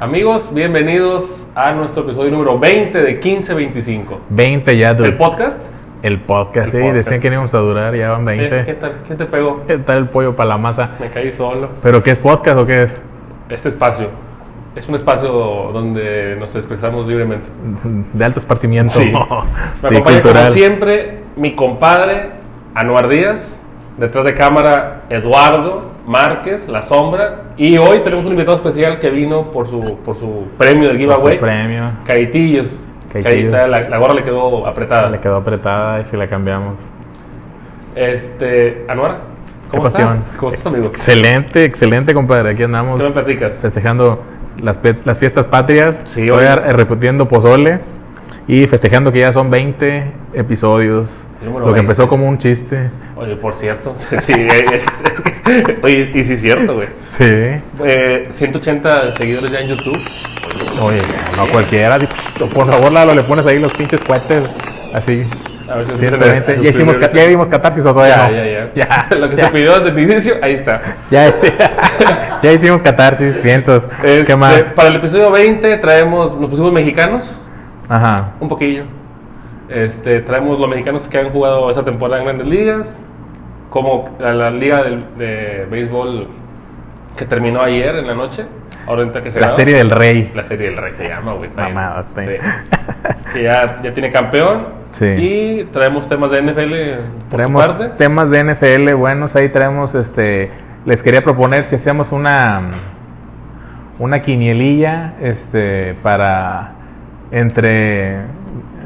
Amigos, bienvenidos a nuestro episodio número 20 de 1525. 20 ya, dude. ¿El podcast? El podcast, sí, podcast. decían que no íbamos a durar, ya van 20. Eh, ¿Qué tal? ¿Quién te pegó? ¿Qué tal el pollo para la masa? Me caí solo. ¿Pero qué es podcast o qué es? Este espacio es un espacio donde nos expresamos libremente. De alto esparcimiento. Sí. Me Sí, acompaña como cultural. siempre mi compadre Anuar Díaz, detrás de cámara Eduardo Márquez, La Sombra, y hoy tenemos un invitado especial que vino por su, por su premio del Por su giveaway, premio. Caitillos. Que ahí Caitillos. está, la, la gorra le quedó apretada. Le quedó apretada y si la cambiamos. Este, Anuar, ¿cómo estás? ¿Cómo estás, amigo? Excelente, excelente, compadre. Aquí andamos ¿Qué me platicas? festejando las, las fiestas patrias. Sí, a- repitiendo pozole. Y festejando que ya son 20 episodios. Número Lo que 20. empezó como un chiste. Oye, por cierto, sí, es- es- oye, y sí es cierto, güey. Sí. Eh, 180 seguidores ya en YouTube. Oye, no cualquiera. Por favor, Lalo, le pones ahí los pinches cohetes. Así. A ver si se 120. empiezan a Ya hicimos, ya catarsis o todavía Ya, no? ya, ya. Ya, Lo que ya, se pidió desde el inicio, ahí está. ya, ya hicimos catarsis, vientos. Este, ¿Qué más? Para el episodio 20 traemos, nos pusimos mexicanos, Ajá. un poquillo. Este, traemos los mexicanos que han jugado esta temporada en grandes ligas, como la, la liga del- de, béisbol que terminó ayer en la noche. Ahorita que se La graba. serie del rey. La serie del rey se llama, güey. bien. Sí. Que ya, ya tiene campeón. Sí. Y traemos temas de NFL por Traemos parte. temas de NFL buenos. Ahí traemos, este, les quería proponer si hacíamos una, una quinielilla, este, para entre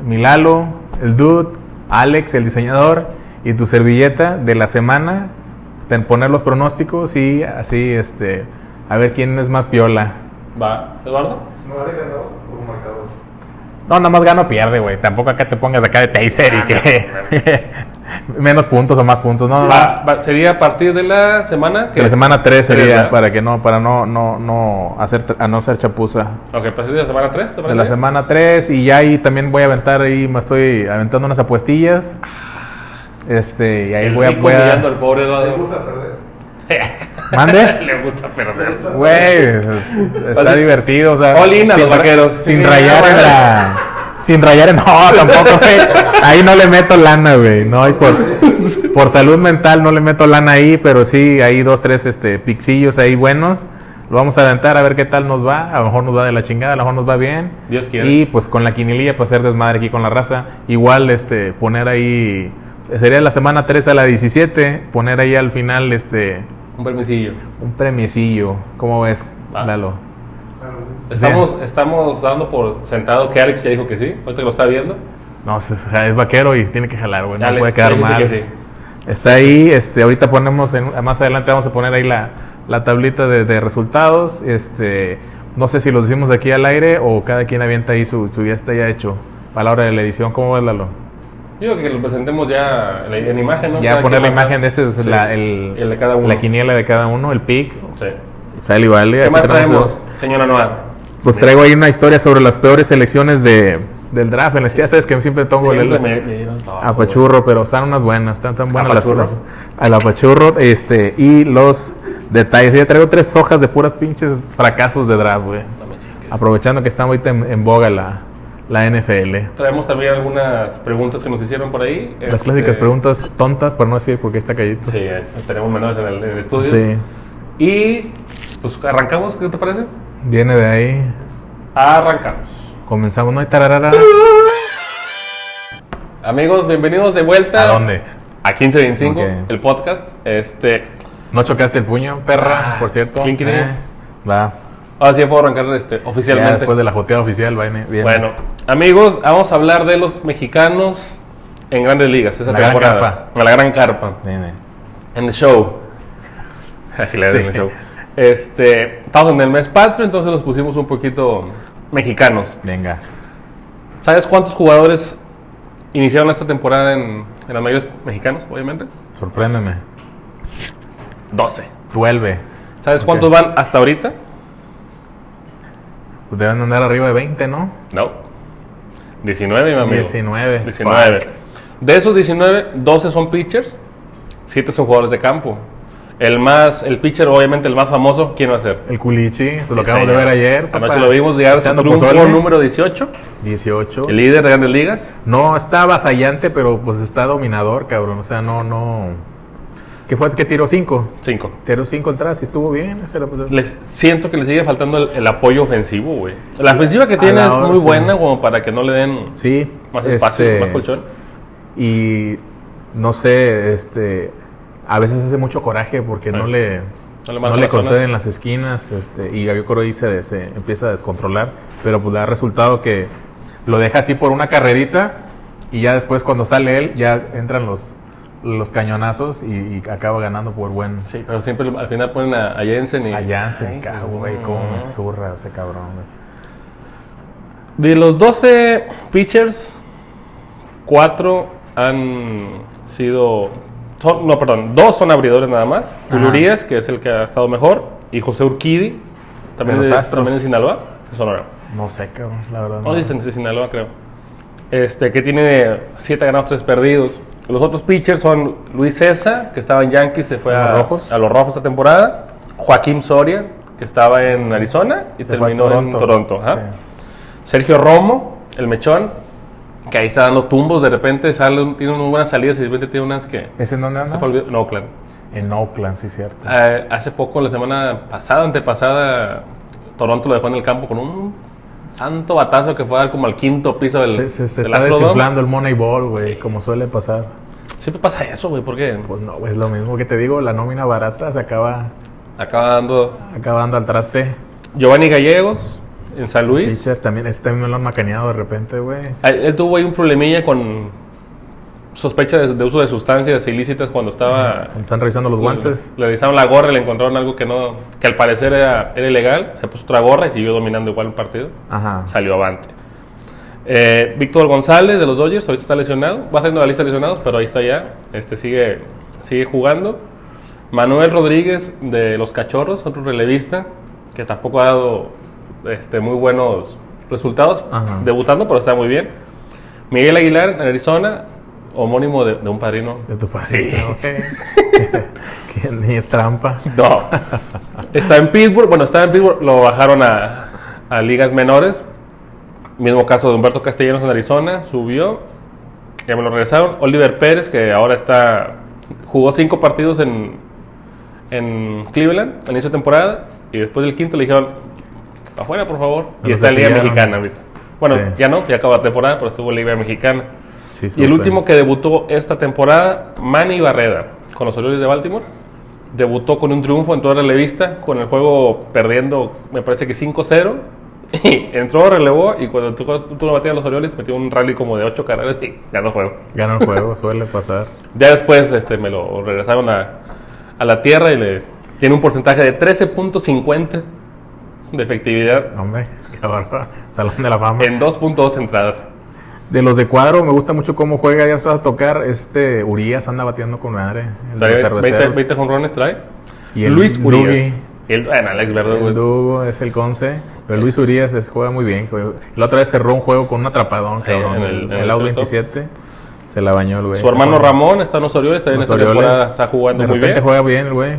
Milalo, el dude, Alex, el diseñador, y tu servilleta de la semana, ten- poner los pronósticos y así, este, a ver quién es más piola. Va, Eduardo. ¿No vale ganador o marcador? No, nada más gano o pierde, güey. Tampoco acá te pongas acá de taser y Ah, que menos puntos o más puntos. No, no, Va- va- sería a partir de la semana Que la semana 3 sería ¿verdad? para que no, para no, no, no hacer, a no ser chapuza. Ok, a partir de la semana 3, ¿te De la semana 3 y ya ahí también voy a aventar ahí, me estoy aventando unas apuestillas. Este, y ahí El voy a, humillando al pobre ¿Te Eduardo. gusta perder? ¿Mande? Le gusta perder. Güey, está Así- divertido, o sea, All in a sin los vaqueros. Sin rayar en la sin rayar en no, tampoco, güey. Ahí no le meto lana, güey. No, y por, por salud mental no le meto lana ahí, pero sí hay dos, tres este pixillos ahí buenos. Lo vamos a aventar a ver qué tal nos va. A lo mejor nos va de la chingada, a lo mejor nos va bien. Dios quiera. Y pues con la quinililla, pues hacer desmadre aquí con la raza. Igual, este, poner ahí. Sería la semana 3 a la 17. Poner ahí al final, este. Un permisillo. Un premiecillo. ¿Cómo ves, Va. Lalo? Estamos, estamos dando por sentado que Alex ya dijo que sí. Ahorita que lo está viendo. No, es, es vaquero y tiene que jalar, güey. No Alex puede ya quedar mal. que sí. Está ahí, este, ahorita ponemos, en- más adelante vamos a poner ahí la, la tablita de, de resultados. Este, no sé si los decimos aquí al aire o cada quien avienta ahí su, su ya está ya hecho. Para la hora de la edición, ¿cómo ves, Lalo? Yo creo que lo presentemos ya en, la- en imagen, ¿no? Ya Cada poner la marca. imagen de este es Sí. la, el, el de cada uno. la quiniela de cada uno, el pick. Sí. Sale y vale. ¿Qué más traemos, señora Noir? Pues traigo ahí una historia sobre las peores selecciones de, del draft. En las ya sabes que siempre pongo el, me, me trabajo, Apachurro, pero están unas buenas, están tan buenas ¿Apachurro? las- Al apachurro, este, y los detalles. Ya traigo tres hojas de puras pinches fracasos de draft, güey. No. Aprovechando que está ahorita en, en boga la, la NFL. Traemos también algunas preguntas que nos hicieron por ahí. Las Este, clásicas preguntas tontas, por no decir porque está callito. Sí, tenemos menores en el, en el estudio. Sí, Y pues arrancamos, ¿qué te parece? viene de ahí. Arrancamos. Comenzamos, ¿no? hay tararara. Amigos, bienvenidos de vuelta. ¿A dónde? A 1525, Ok. el podcast. Este, ¿No chocaste el puño, perra, Ah, por cierto? ¿quién quiere? Eh, va. Ahora sí ya puedo arrancar este, Ya oficialmente. después de la joteada oficial, viene bien. Bueno, amigos, vamos a hablar de los mexicanos en grandes ligas esa La gran temporada. carpa. En la gran carpa. Viene. En el show. Así le Sí. en el show. Este, estamos en el mes patrio, entonces los pusimos un poquito mexicanos. Venga. ¿Sabes cuántos jugadores iniciaron esta temporada en, en las mayores mexicanos, obviamente? Sorpréndeme. 12. Vuelve. ¿Sabes Ok. cuántos van hasta ahorita? Pues deben andar arriba de 20, ¿no? No. 19, mi amigo. 19. 19. De esos 19, 12 son pitchers, 7 son jugadores de campo. El más, el pitcher, obviamente el más famoso, ¿quién va a ser? El culichi, pues lo Sí, acabamos de señor. ver ayer. papá. Anoche lo vimos llegar a su triunfo número 18, 18. el líder de grandes ligas. No está avasallante, pero pues está dominador, cabrón. O sea, no, no. ¿Qué fue? ¿Qué tiró 5? 5. Tiró 5 atrás y estuvo bien. Les siento que le sigue faltando el, el apoyo ofensivo, güey. La ofensiva que tiene es muy sí. buena como para que no le den Sí. más espacio, este, más colchón. Y no sé, este. A veces hace mucho coraje porque no Sí. le. No le No conceden las esquinas este, y creo ahí se, se empieza a descontrolar, pero pues da resultado que lo deja así por una carrerita y ya después cuando sale él ya entran los, los cañonazos y, y acaba ganando por buen... Sí, pero siempre al final ponen a, a Jensen y... Ay, cago, güey, cómo me no. zurra ese cabrón, güey. De los 12 pitchers, 4 han sido. Son, no, perdón, dos son abridores nada más. Julio. Urias, que es el que ha estado mejor, y José Urquidi, también, De de, los Astros. también de Sinaloa, de Sonora. No sé, cabrón, la verdad. No, sí, de Sinaloa, creo. Este, que tiene 7 ganados, 3 perdidos. Los otros pitchers son Luis César, que estaba en Yankees, se fue ¿A a, los Rojos? a los Rojos esta temporada. Joaquín Soria, que estaba en Arizona y Se terminó en Toronto. Sí. Sergio Romo, el mechón, que ahí está dando tumbos, de repente sale, tiene unas buenas salidas y de repente tiene unas que... ¿Ese en dónde anda? en Oakland. En Oakland, sí, cierto. Eh, hace poco, la semana pasada, antepasada, Toronto lo dejó en el campo con un santo batazo que fue a dar como al quinto piso del, Se, se- se del está Astrodome. desinflando el Moneyball, güey, como suele pasar. Siempre pasa eso, güey, porque Pues no, güey, es lo mismo que te digo, la nómina barata se acaba, acaba dando acaba dando al traste. Giovanni Gallegos en San Luis. Pitcher también, este también me lo han macaneado de repente, güey. Ah, Él tuvo ahí un problemilla con sospecha de, de uso de sustancias ilícitas cuando estaba Cuando están revisando los guantes. Le revisaron la gorra y le encontraron algo que no, que al parecer era, era ilegal. Se puso otra gorra y siguió dominando igual el partido. Ajá. Salió avante. Eh, Víctor González de los Dodgers, ahorita está lesionado. Va saliendo la lista de lesionados, pero ahí está ya. Este sigue, sigue jugando. Manuel Rodríguez de los Cachorros, otro relevista, que tampoco ha dado este, muy buenos resultados Ajá. debutando, pero está muy bien. Miguel Aguilar en Arizona, homónimo de, de un padrino. De tu padre. que ni es trampa. No. Está en Pittsburgh. Bueno, estaba en Pittsburgh. Lo bajaron a, a ligas menores. Mismo caso de Humberto Castellanos en Arizona. Subió. Ya me lo regresaron. Oliver Pérez, que ahora está. Jugó cinco partidos en, en Cleveland al inicio de temporada. Y después del quinto le dijeron: Afuera, por favor. Me Y está en Liga. Mexicana ahorita. Bueno, Sí. ya no, ya acaba la temporada, pero estuvo en Liga Mexicana. Sí, Y el último que debutó esta temporada, Manny Barreda, con los Orioles de Baltimore. Debutó con un triunfo, entró a relevista, con el juego perdiendo, me parece que 5-0. Y entró, relevó, y cuando tú, tú lo batías a los Orioles, metió un rally como de 8 carreras y ganó el juego. Gana el juego, suele pasar. Ya después este, me lo regresaron a, a la tierra y le tiene un porcentaje de 13.50 de efectividad Hombre, qué bárbaro. Salón de la fama. en 2.2 entradas. De los de cuadro, me gusta mucho cómo juega. Ya se va a tocar. Este Urias anda bateando con madre. El de los Trae 20, cerveceros. 20 jonrones trae. Y el Luis Urias. Dougie. El, bueno, Alex Verdugo. El Dugo es el Conce. Pero Luis Urias es- juega muy bien. juega- La otra vez cerró un juego con un atrapadón, Sí, cabrón. en el- en el el out shortstop. 27. Se la bañó el güey. Su hermano Ramón está en los Orioles, también Los esta Orioles. temporada está jugando De muy bien. juega bien el güey.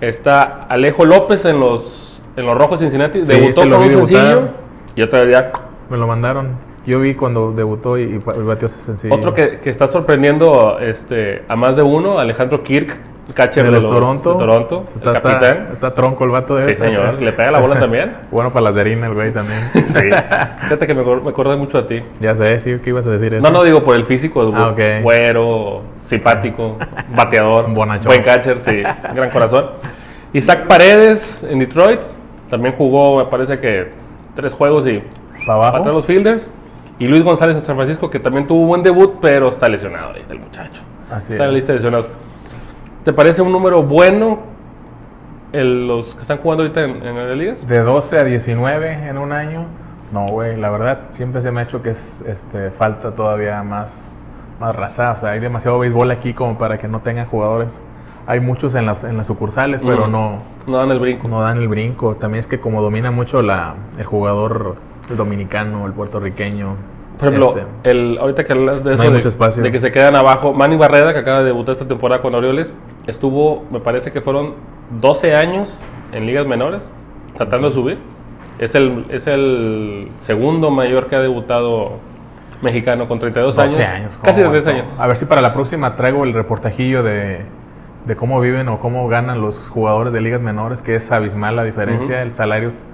Está Alejo López en los, en los Rojos Cincinnati. Sí, Debutó con un debutar. sencillo y otra vez ya. Me lo mandaron. Yo vi cuando debutó y, y batió ese sencillo. Otro que, que está sorprendiendo este, a más de uno, Alejandro Kirk, catcher de los, Toronto. de Toronto, Está, el capitán. Está, tronco el vato de Sí, ese. señor. Le pega la bola también. Bueno para las de harina el güey también. Sí. Fíjate que me, me acordé mucho a ti. ya sé, sí, ¿qué ibas a decir eso? No, no digo por el físico, Ah, ok. güero, simpático, bateador, Bonachón. buen catcher, sí, gran corazón. Isaac Paredes en Detroit, también jugó, me parece que tres juegos y ¿Para abajo? pateó a los fielders. Y Luis González en San Francisco, que también tuvo buen debut, pero está lesionado ahorita el muchacho. Así está en la lista de lesionados. ¿Te parece un número bueno el- los que están jugando ahorita en, en las ligas? De 12 a 19 en un año. No, güey, la verdad siempre se me ha hecho que es, este, falta todavía más, más raza. O sea, hay demasiado béisbol aquí como para que no tengan jugadores. Hay muchos en las, en las sucursales, pero Mm. no, No dan el brinco. no dan el brinco. También es que como domina mucho la, el jugador el dominicano, el puertorriqueño, Por ejemplo, Este, el, ahorita que hablas de eso, de, mucho espacio. de que se quedan abajo, Manny Barreda, que acaba de debutar esta temporada con Orioles, estuvo, me parece que fueron 12 años en ligas menores, tratando de subir. Es el, es el segundo mayor que ha debutado mexicano con 32 12 años. años. Casi ¿cómo? 33 años. A ver si para la próxima traigo el reportajillo de, de cómo viven o cómo ganan los jugadores de ligas menores, que es abismal la diferencia. Ujú. El salario es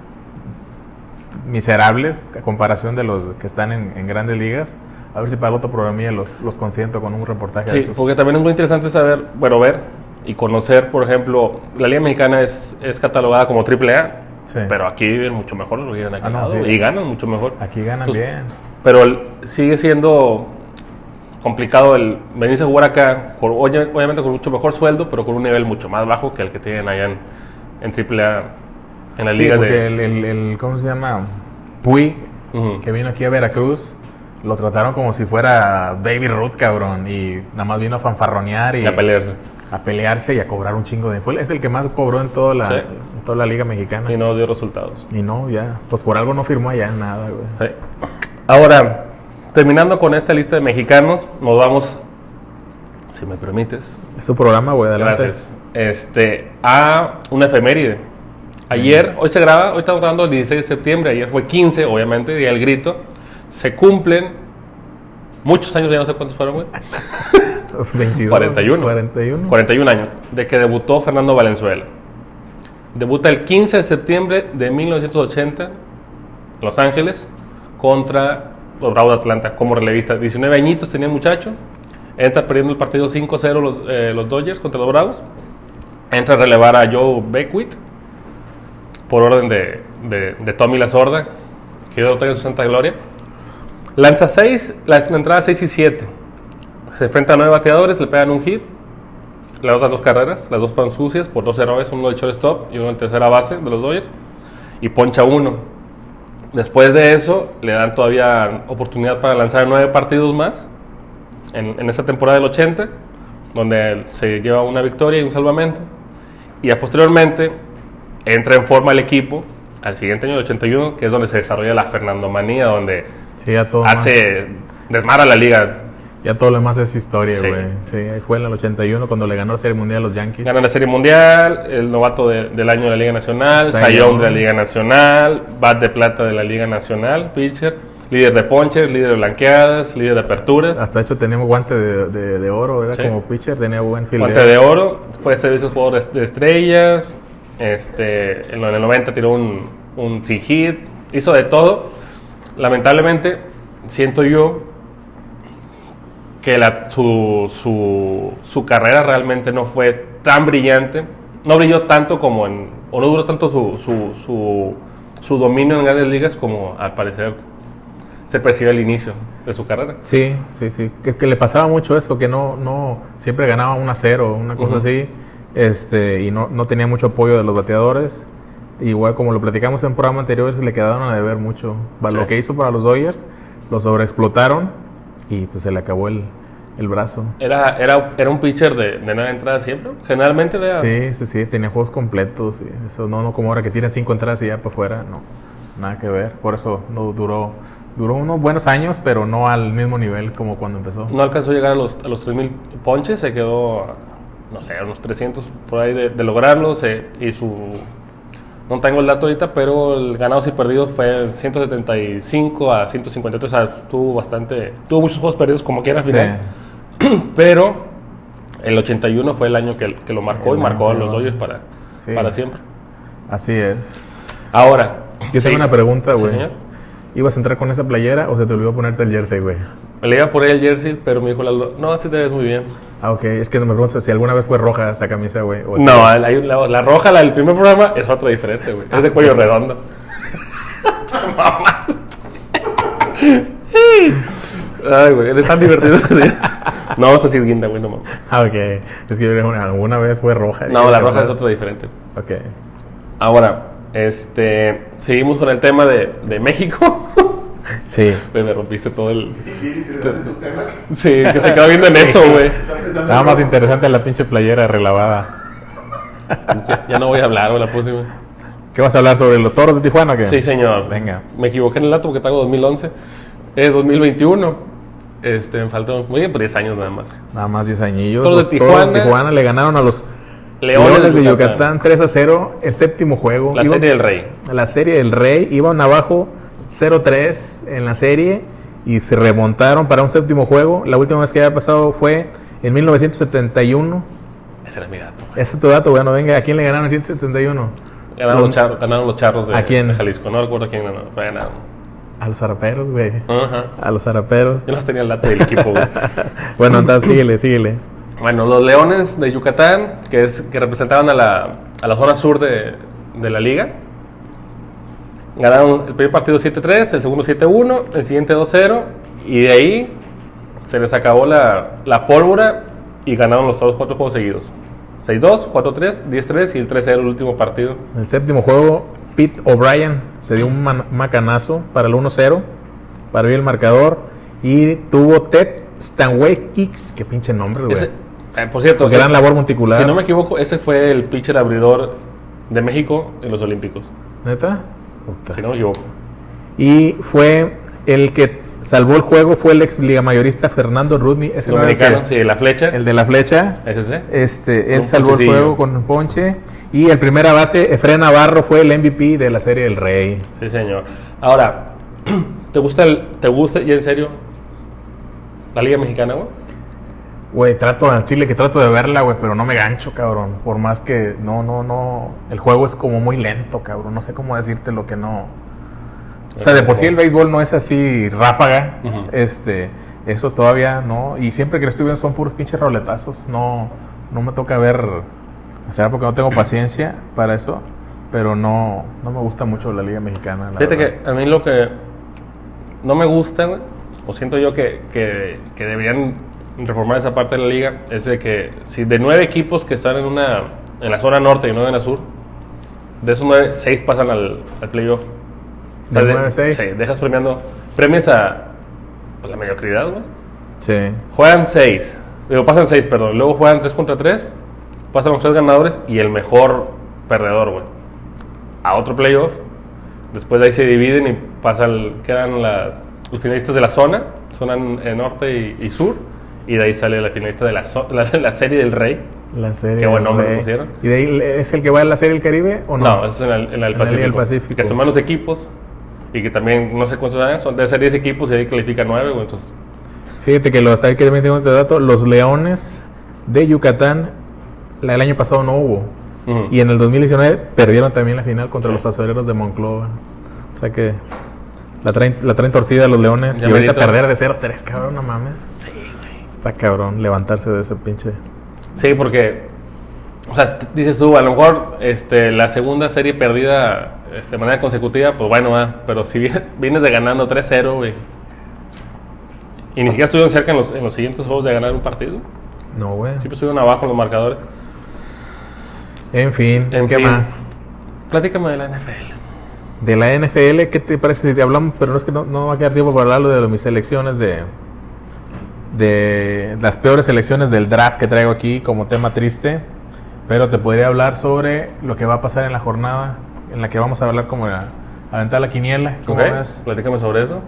miserables a comparación de los que están en, en grandes ligas. A ver si para el otro programa los, los consiento con un reportaje de Sí, esos. porque también es muy interesante saber, bueno, ver y conocer, por ejemplo, la Liga Mexicana es, es catalogada como AAA, Sí. pero aquí viven mucho mejor los que viven aquí Ah, no, sí. y ganan mucho mejor. Aquí ganan bien. Pero el- sigue siendo complicado el venirse a jugar acá, con- obviamente con mucho mejor sueldo, pero con un nivel mucho más bajo que el que tienen allá en, en AAA, en las Sí, ligas porque de... el, el- el- ¿cómo se llama? Puig, Ujú. que vino aquí a Veracruz, lo trataron como si fuera Baby Ruth, cabrón, y nada más vino a fanfarronear y Y a pelearse. a pelearse y a cobrar un chingo de... Fue, es el que más cobró en toda la, Sí. en toda la liga mexicana. Y no dio resultados. Y no, ya, pues por algo no firmó allá nada, güey. Sí. Ahora, terminando con esta lista de mexicanos, nos vamos, si me permites, Es tu programa, güey, adelante. gracias, este, a una efeméride. Ayer, hoy se graba, hoy estamos grabando el 16 de septiembre, ayer fue 15, obviamente, día del grito. Se cumplen muchos años, ya no sé cuántos fueron, güey. 22. 41. 41. 41 años, de que debutó Fernando Valenzuela. Debuta el 15 de septiembre de 1980 en Los Ángeles contra los Bravos de Atlanta como relevista. 19 añitos tenía el muchacho. Entra perdiendo el partido 5-0 los, eh, los Dodgers contra los Bravos. Entra a relevar a Joe Beckwith por orden de, de, de Tommy La Sorda, que dio en su santa gloria. Lanza 6, la, la entrada 6 y 7. Se enfrenta a 9 bateadores, le pegan un hit. Le otras dos carreras, las dos fueron sucias por dos errores, uno del shortstop y uno en tercera base de los Dodgers. Y poncha uno. Después de eso, le dan todavía oportunidad para lanzar nueve partidos más en, en esa temporada del 80, donde se lleva una victoria y un salvamento. Y ya posteriormente entra en forma el equipo al siguiente año, el 81, que es donde se desarrolla la Fernandomanía, donde Sí, ya todo, más- hace desmara la liga. ya todo lo demás es historia, güey. Sí, fue en el 81 cuando le ganó la Serie Mundial a los Yankees. Gana la Serie Mundial, el novato de- del año de la Liga Nacional, Sayón de la Liga Nacional, Bat de Plata de la Liga Nacional, pitcher, líder de ponches, líder de blanqueadas, líder de aperturas, Hasta hecho teníamos guante de, de- de oro, era Sí. como pitcher, tenía buen guante de oro, fue servicio jugador de, de estrellas, este, en el 90 tiró un, un hit, hizo de todo. Lamentablemente, siento yo que la, su, su, su carrera realmente no fue tan brillante, no brilló tanto como en, o no duró tanto su, su, su, su dominio en grandes ligas como al parecer se percibe al inicio de su carrera. Sí, sí, sí. Que, que le pasaba mucho eso, que no, no, siempre ganaba 1 a 0, una cosa Ujú. así, este, y no, no tenía mucho apoyo de los bateadores. Igual como lo platicamos en programa anteriores, le quedaron a deber mucho. Sí. Lo que hizo para los Dodgers, lo sobreexplotaron y pues se le acabó el, el brazo. Era, era, era un pitcher de, de nueva entrada siempre. Generalmente era. Sí, sí, sí, tenía juegos completos. eso no, no como ahora que tienen cinco entradas y ya para afuera, no, nada que ver. Por eso no duró, duró unos buenos años, pero no al mismo nivel como cuando empezó. No alcanzó a llegar a los, a los 3.000 ponches, se quedó, no sé, unos 300 por ahí de, de lograrlo. se- y su. No tengo el dato ahorita, pero el ganados y perdidos fue 175 a 153. O sea, tuvo bastante. Tuvo muchos juegos perdidos como quiera al Sí. final. Pero el 81 fue el año que, que lo marcó El y marcó a los. Dodgers para, Sí. para siempre. Así es. Ahora. Yo sí. tengo una pregunta, Sí, güey. ¿Ibas a entrar con esa playera o se te olvidó ponerte el jersey, güey? Me le iba a poner el jersey, pero me dijo Lalo, no, así te ves muy bien. Ah, ok. Es que me pregunto si alguna vez fue roja esa camisa, güey. o No, la, la- la roja, la del primer programa, es otra diferente, güey. Es de cuello redondo. Ay, güey, eres tan divertido. no, esa sí es guinda, güey, no mames. Ah, ok. Es que yo que alguna vez fue roja. No, la roja es otra diferente. Ok. Ahora, este, seguimos con el tema de, de México. Sí. Me rompiste todo el... Tu. Sí, que se quedó viendo en eso, güey. Estaba más interesante la pinche playera relevada. Ya, ya no voy a hablar, güey, la próxima. ¿Qué vas a hablar sobre los toros de Tijuana o qué? Sí, señor. Venga. Me equivoqué en el dato porque traigo 2011. Es 2021. Este, me faltó muy bien, pues 10 años nada más. Nada más 10 añillos. Toros de Los Toros Tijuana. Tijuana le ganaron a los Leones, Leones de Yucatán 3 a 0. El séptimo juego. La Iban- serie del Rey. La serie del Rey. Iban abajo 0-3 en la serie y se remontaron para un séptimo juego. La última vez que había pasado fue en 1971. Ese era mi dato. Ese es tu dato, bueno, venga, ¿a quién le ganaron en 171? Ganaron los, charros, ganaron los charros de, ¿A quién? de Jalisco. No recuerdo quién ganó. ganado. A los zaraperos, güey. Ajá. A los zaraperos. Yo no tenía el dato del equipo, güey. Bueno, entonces síguele, síguele. Bueno, los Leones de Yucatán, que, es, que representaban a la, a la zona sur de, de la liga, ganaron el primer partido 7-3, el segundo 7-1, el siguiente 2-0, y de ahí se les acabó la, la pólvora y ganaron los todos cuatro juegos seguidos. 6-2, 4-3, 10-3 y el 3-0 el último partido. En el séptimo juego, Pete O'Brien se dio un macanazo para el 1-0, para abrir el marcador, y tuvo Ted Stanway Kicks, qué pinche nombre, güey. Eh, por cierto, Gran labor monticular. si no me equivoco, ese fue el pitcher abridor de México en los Olímpicos. ¿Neta? Puta. Si no me equivoco. Y fue el que salvó el juego, fue el ex liga mayorista Fernando Rudney, ese el, Dominicano, que- sí, la flecha. el de la flecha. ¿Es ese? Este, él Un salvó el juego con un ponche. Y el primera base, Efraín Navarro, fue el MVP de la serie del Rey. Sí, señor. Ahora, ¿te gusta, el, te gusta y en serio la Liga Mexicana, güey? Güey, trato al Chile que trato de verla, güey, pero no me gancho, cabrón. Por más que no, no, no. El juego es como muy lento, cabrón. No sé cómo decirte lo que no. O sea, de por sí el béisbol no es así ráfaga. Este, eso todavía no. Y siempre que lo estoy viendo son puros pinches roletazos. No, no me toca ver. O sea, porque no tengo paciencia para eso. Pero no, no me gusta mucho la Liga Mexicana. la Fíjate verdad. que a mí lo que no me gusta, güey, o siento yo que, que, que deberían reformar esa parte de la liga, es de que si de nueve equipos que están en una en la zona norte y nueve en la sur, de esos nueve, seis pasan al, al playoff. O sea, ¿De de- nueve, seis? Sí, dejas premiando, premias a pues, la mediocridad, güey. Sí. Juegan seis, digo, pasan seis, perdón, luego juegan tres contra tres, pasan los tres ganadores y el mejor perdedor, güey. A otro playoff, después de ahí se dividen y pasan, quedan la- los finalistas de la zona, zona en- en norte y, y sur, y de ahí sale la finalista de la, la, la serie del rey. La serie. Qué buen nombre le pusieron. ¿Y de ahí es el que va a la serie del Caribe o no? No, es en el, en el En la Liga Pacífico, Pacífico. Que son menos equipos y que también, no sé cuántos años, son de ser 10 equipos y ahí califica 9, güey, entonces... Fíjate que lo hasta ahí que también tengo este dato, los Leones de Yucatán la- el año pasado no hubo. ujú. Y en el 2019 perdieron también la final contra Sí. los acereros de Monclova. O sea que la traen, la traen torcida los Leones. Ya y ahorita merito. perder de 0-3, cabrón, no mames. Está cabrón levantarse de ese pinche. Sí, porque, o sea, dices tú, a lo mejor este, la segunda serie perdida este, de manera consecutiva, pues bueno, va, pero si vi- vienes de ganando 3-0, güey, y ni siquiera estuvieron cerca en los, en los siguientes juegos de ganar un partido, No, güey. siempre estuvieron abajo en los marcadores. En fin, En ¿qué fin. más? Platícame de la NFL. De la NFL, ¿qué te parece si te hablamos? Pero no es que no, no va a quedar tiempo para hablarlo de mis selecciones de, de las peores selecciones del draft que traigo aquí como tema triste. Pero te podría hablar sobre lo que va a pasar en la jornada en la que vamos a hablar como a aventar la quiniela. ¿Cómo ¿Ok? ves? Platícame sobre eso.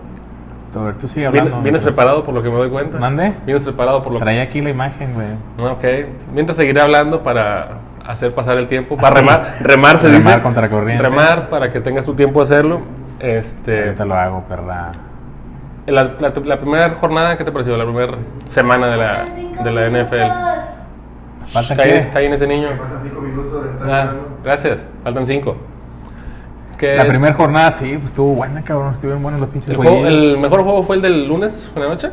A ver, tú sigue ¿Vienes, hablando. vienes mientras- preparado por lo que me doy cuenta? ¿Mande? ¿Vienes preparado por lo que... Traía aquí la imagen, güey. Ok. Mientras seguiré hablando para hacer pasar el tiempo. Para remar, remar se Remar dice. contra corriente. Remar para que tengas tu tiempo de hacerlo. Este, Ahorita lo hago, perra. La, la- la primera jornada, ¿qué te pareció? La primera semana de la, de la NFL. ¿Falta Cae, cae en ese niño. Faltan cinco minutos de estar Ah, gracias. Faltan cinco. ¿Qué- La primera jornada, sí, pues estuvo buena, cabrón. Estuvieron buenos los pinches el, juego- el mejor juego fue el del lunes en la noche.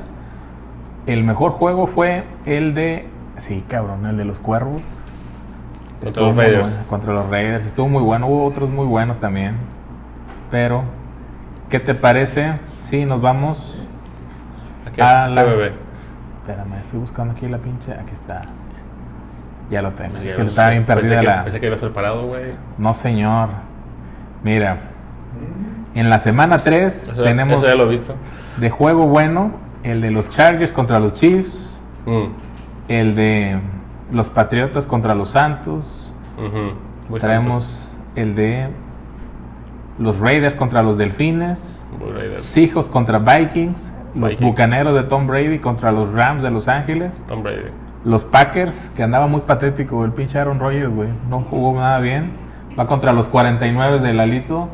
El mejor juego fue el de. Sí, cabrón, el de los cuervos. Contra Estuvo los muy Raiders. bueno, contra los Raiders. Estuvo muy bueno. Hubo otros muy buenos también. Pero, ¿qué te parece si nos vamos. Aquí, a aquí, la- bebé. Espérame, estoy buscando aquí la pinche. Aquí está. Ya lo tengo. Pensé Es que estaba bien perdida que- la. Pensé que ibas preparado, güey. No, señor. Mira, en la semana 3 Eso, tenemos eso ya lo he visto. de juego bueno el de los Chargers contra los Chiefs, Mm, el de los Patriotas contra los Santos, traemos el de los Raiders contra los Delfines, Raiders. Seahawks contra Vikings, los Vikings. Bucaneros de Tom Brady contra los Rams de Los Ángeles, Tom Brady. los Packers, que andaba muy patético el pinche Aaron Rodgers, güey, no jugó nada bien, va contra los 49 de Lalito,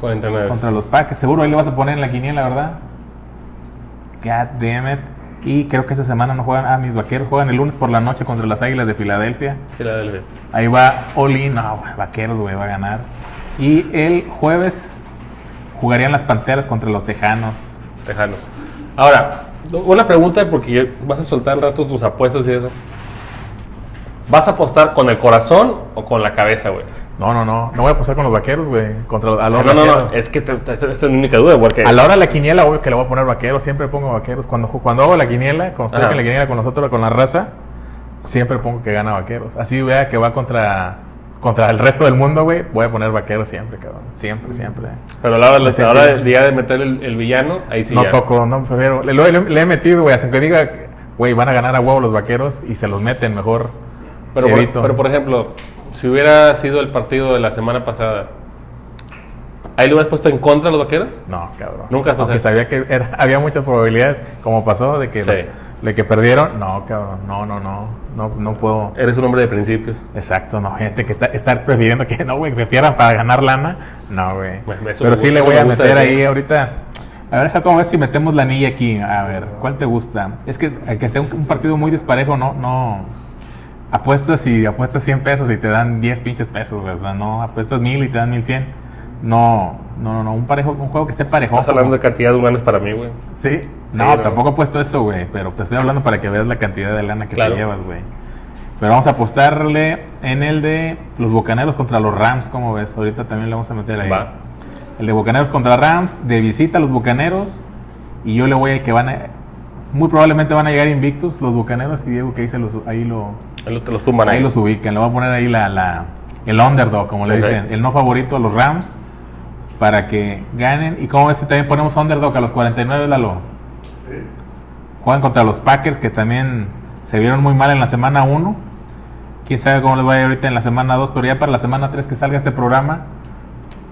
49. contra los Packers, seguro ahí le vas a poner en la quiniela, ¿verdad? God damn it. Y creo que esa semana no juegan. Ah, mis vaqueros juegan el lunes por la noche contra las Águilas de Filadelfia. Filadelfia. Ahí va Oli, no, vaqueros, güey, va a ganar. Y el jueves jugarían las Panteras contra los Tejanos. Tejanos. Ahora, una pregunta porque vas a soltar un rato tus apuestas y eso. ¿Vas a apostar con el corazón o con la cabeza, güey? No, no, no, no voy a pasar con los vaqueros, güey. Contra a la No, no, no, es que te- te- esa es mi única duda, porque... A la hora de la quiniela, obvio que le voy a poner vaqueros. Siempre pongo vaqueros. Cuando, cuando hago la quiniela, cuando estoy en la quiniela con nosotros, con la raza, siempre pongo que gana vaqueros. Así vea que va contra, contra el resto del mundo, güey. Voy a poner vaqueros siempre, cabrón. Siempre, siempre. Pero a la hora, la sentí- hora del día de meter el, el villano, ahí sí no ya. toco, no prefiero. Le, le- le he metido, güey. Hasta que diga, güey, van a ganar a huevo los vaqueros y se los meten mejor. Pero por, pero por ejemplo, si hubiera sido el partido de la semana pasada, ¿ahí le hubieras puesto en contra a los vaqueros? No, cabrón. Nunca Aunque pasé. sabía que era- había muchas probabilidades, como pasó, de que, Sí. los- de que perdieron. No, cabrón. No, no, no. No, no puedo. Eres un hombre de principios. Exacto, no, gente que está estar prefiriendo que no, güey, que pierdan para ganar lana. No, güey. Bueno, Pero sí gusta, le voy a meter ahí ahorita. A ver, Jacobo, a ver si metemos la anilla aquí. A ver, ¿cuál te gusta? Es que hay que sea un, un partido muy disparejo, no, no. Apuestas y apuestas 100 pesos y te dan 10 pinches pesos, güey. O sea, no, apuestas 1000 y te dan 1100. No, no, no, no, un parejo, un juego que esté parejo. Estás hablando de cantidad de humanos para mí, güey. Sí. No, tampoco he puesto eso, güey. Pero te estoy hablando para que veas la cantidad de lana que Claro. te llevas, güey. Pero vamos a apostarle en el de los Bucaneros contra los Rams, ¿cómo ves? Ahorita también le vamos a meter ahí. Va. El de Bucaneros contra Rams, de visita a los Bucaneros. Y yo le voy al que van a. Muy probablemente van a llegar invictos los Bucaneros. Y Diego que ahí, se los, ahí, lo, Ahí lo- te los tumban ahí. ahí los ubican. Le voy a poner ahí la, la- el underdog, como le Ok. dicen. El no favorito a los Rams. Para que ganen. Y como ves, también ponemos underdog a los 49, Lalo. Juegan contra los Packers, que también se vieron muy mal en la semana 1. Quién sabe cómo les va a ir ahorita en la semana 2, pero ya para la semana 3 que salga este programa.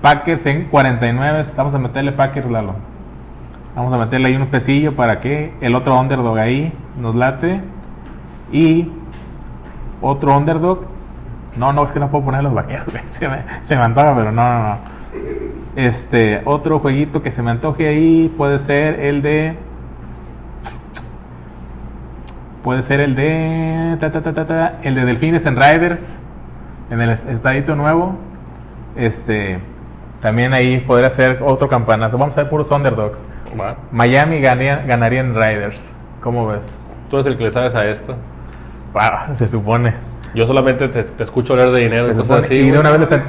Packers en 49. Vamos a meterle Packers, Lalo. Vamos a meterle ahí un pesillo para que el otro underdog ahí nos late. Y otro underdog. No, no, es que no puedo poner los vaqueros. Se me, se me antoja, pero no, no, no. Este, otro jueguito que se me antoje ahí puede ser el de. Puede ser el de. ta, ta, ta, ta, ta, el de Delfines en Riders. En el est- estadito nuevo. Este. También ahí podría ser otro campanazo. Vamos a ver puros underdogs. Miami ganaría, ganaría en Riders. ¿Cómo ves? Tú eres el que le sabes a esto. Wow, se supone. Yo solamente te, te escucho hablar de dinero Se cosas así. y, de una vez les,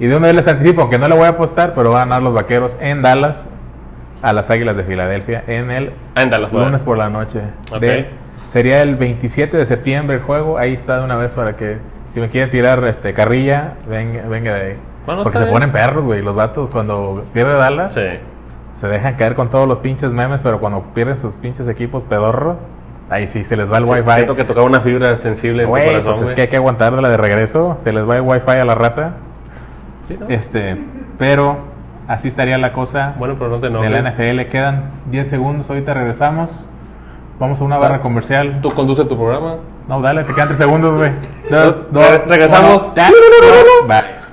y de una vez les anticipo, aunque no le voy a apostar, pero van a ganar los vaqueros en Dallas a las Águilas de Filadelfia en el güey. lunes por la noche. Ok. De- sería el 27 de septiembre el juego. Ahí está de una vez para que si me quieren tirar este carrilla, venga, venga de ahí. Bueno, Porque se bien. ponen perros, güey. Los vatos cuando pierde Dallas Sí. se dejan caer con todos los pinches memes, pero cuando pierden sus pinches equipos pedorros, ahí sí se les va el Sí, wifi. Siento que tocaba una fibra sensible en tu Güey, corazón, pues es que hay que aguantar de la de regreso. Se les va el wifi a la raza. Sí, ¿no? Este, pero así estaría la cosa Bueno, pero no te de enojes. la NFL. Quedan 10 segundos. Ahorita regresamos. Vamos a una barra comercial. Tú conduces tu programa. No, dale, te quedan 3 segundos, güey. Dos, dos, regresamos. uno, ya. Bye.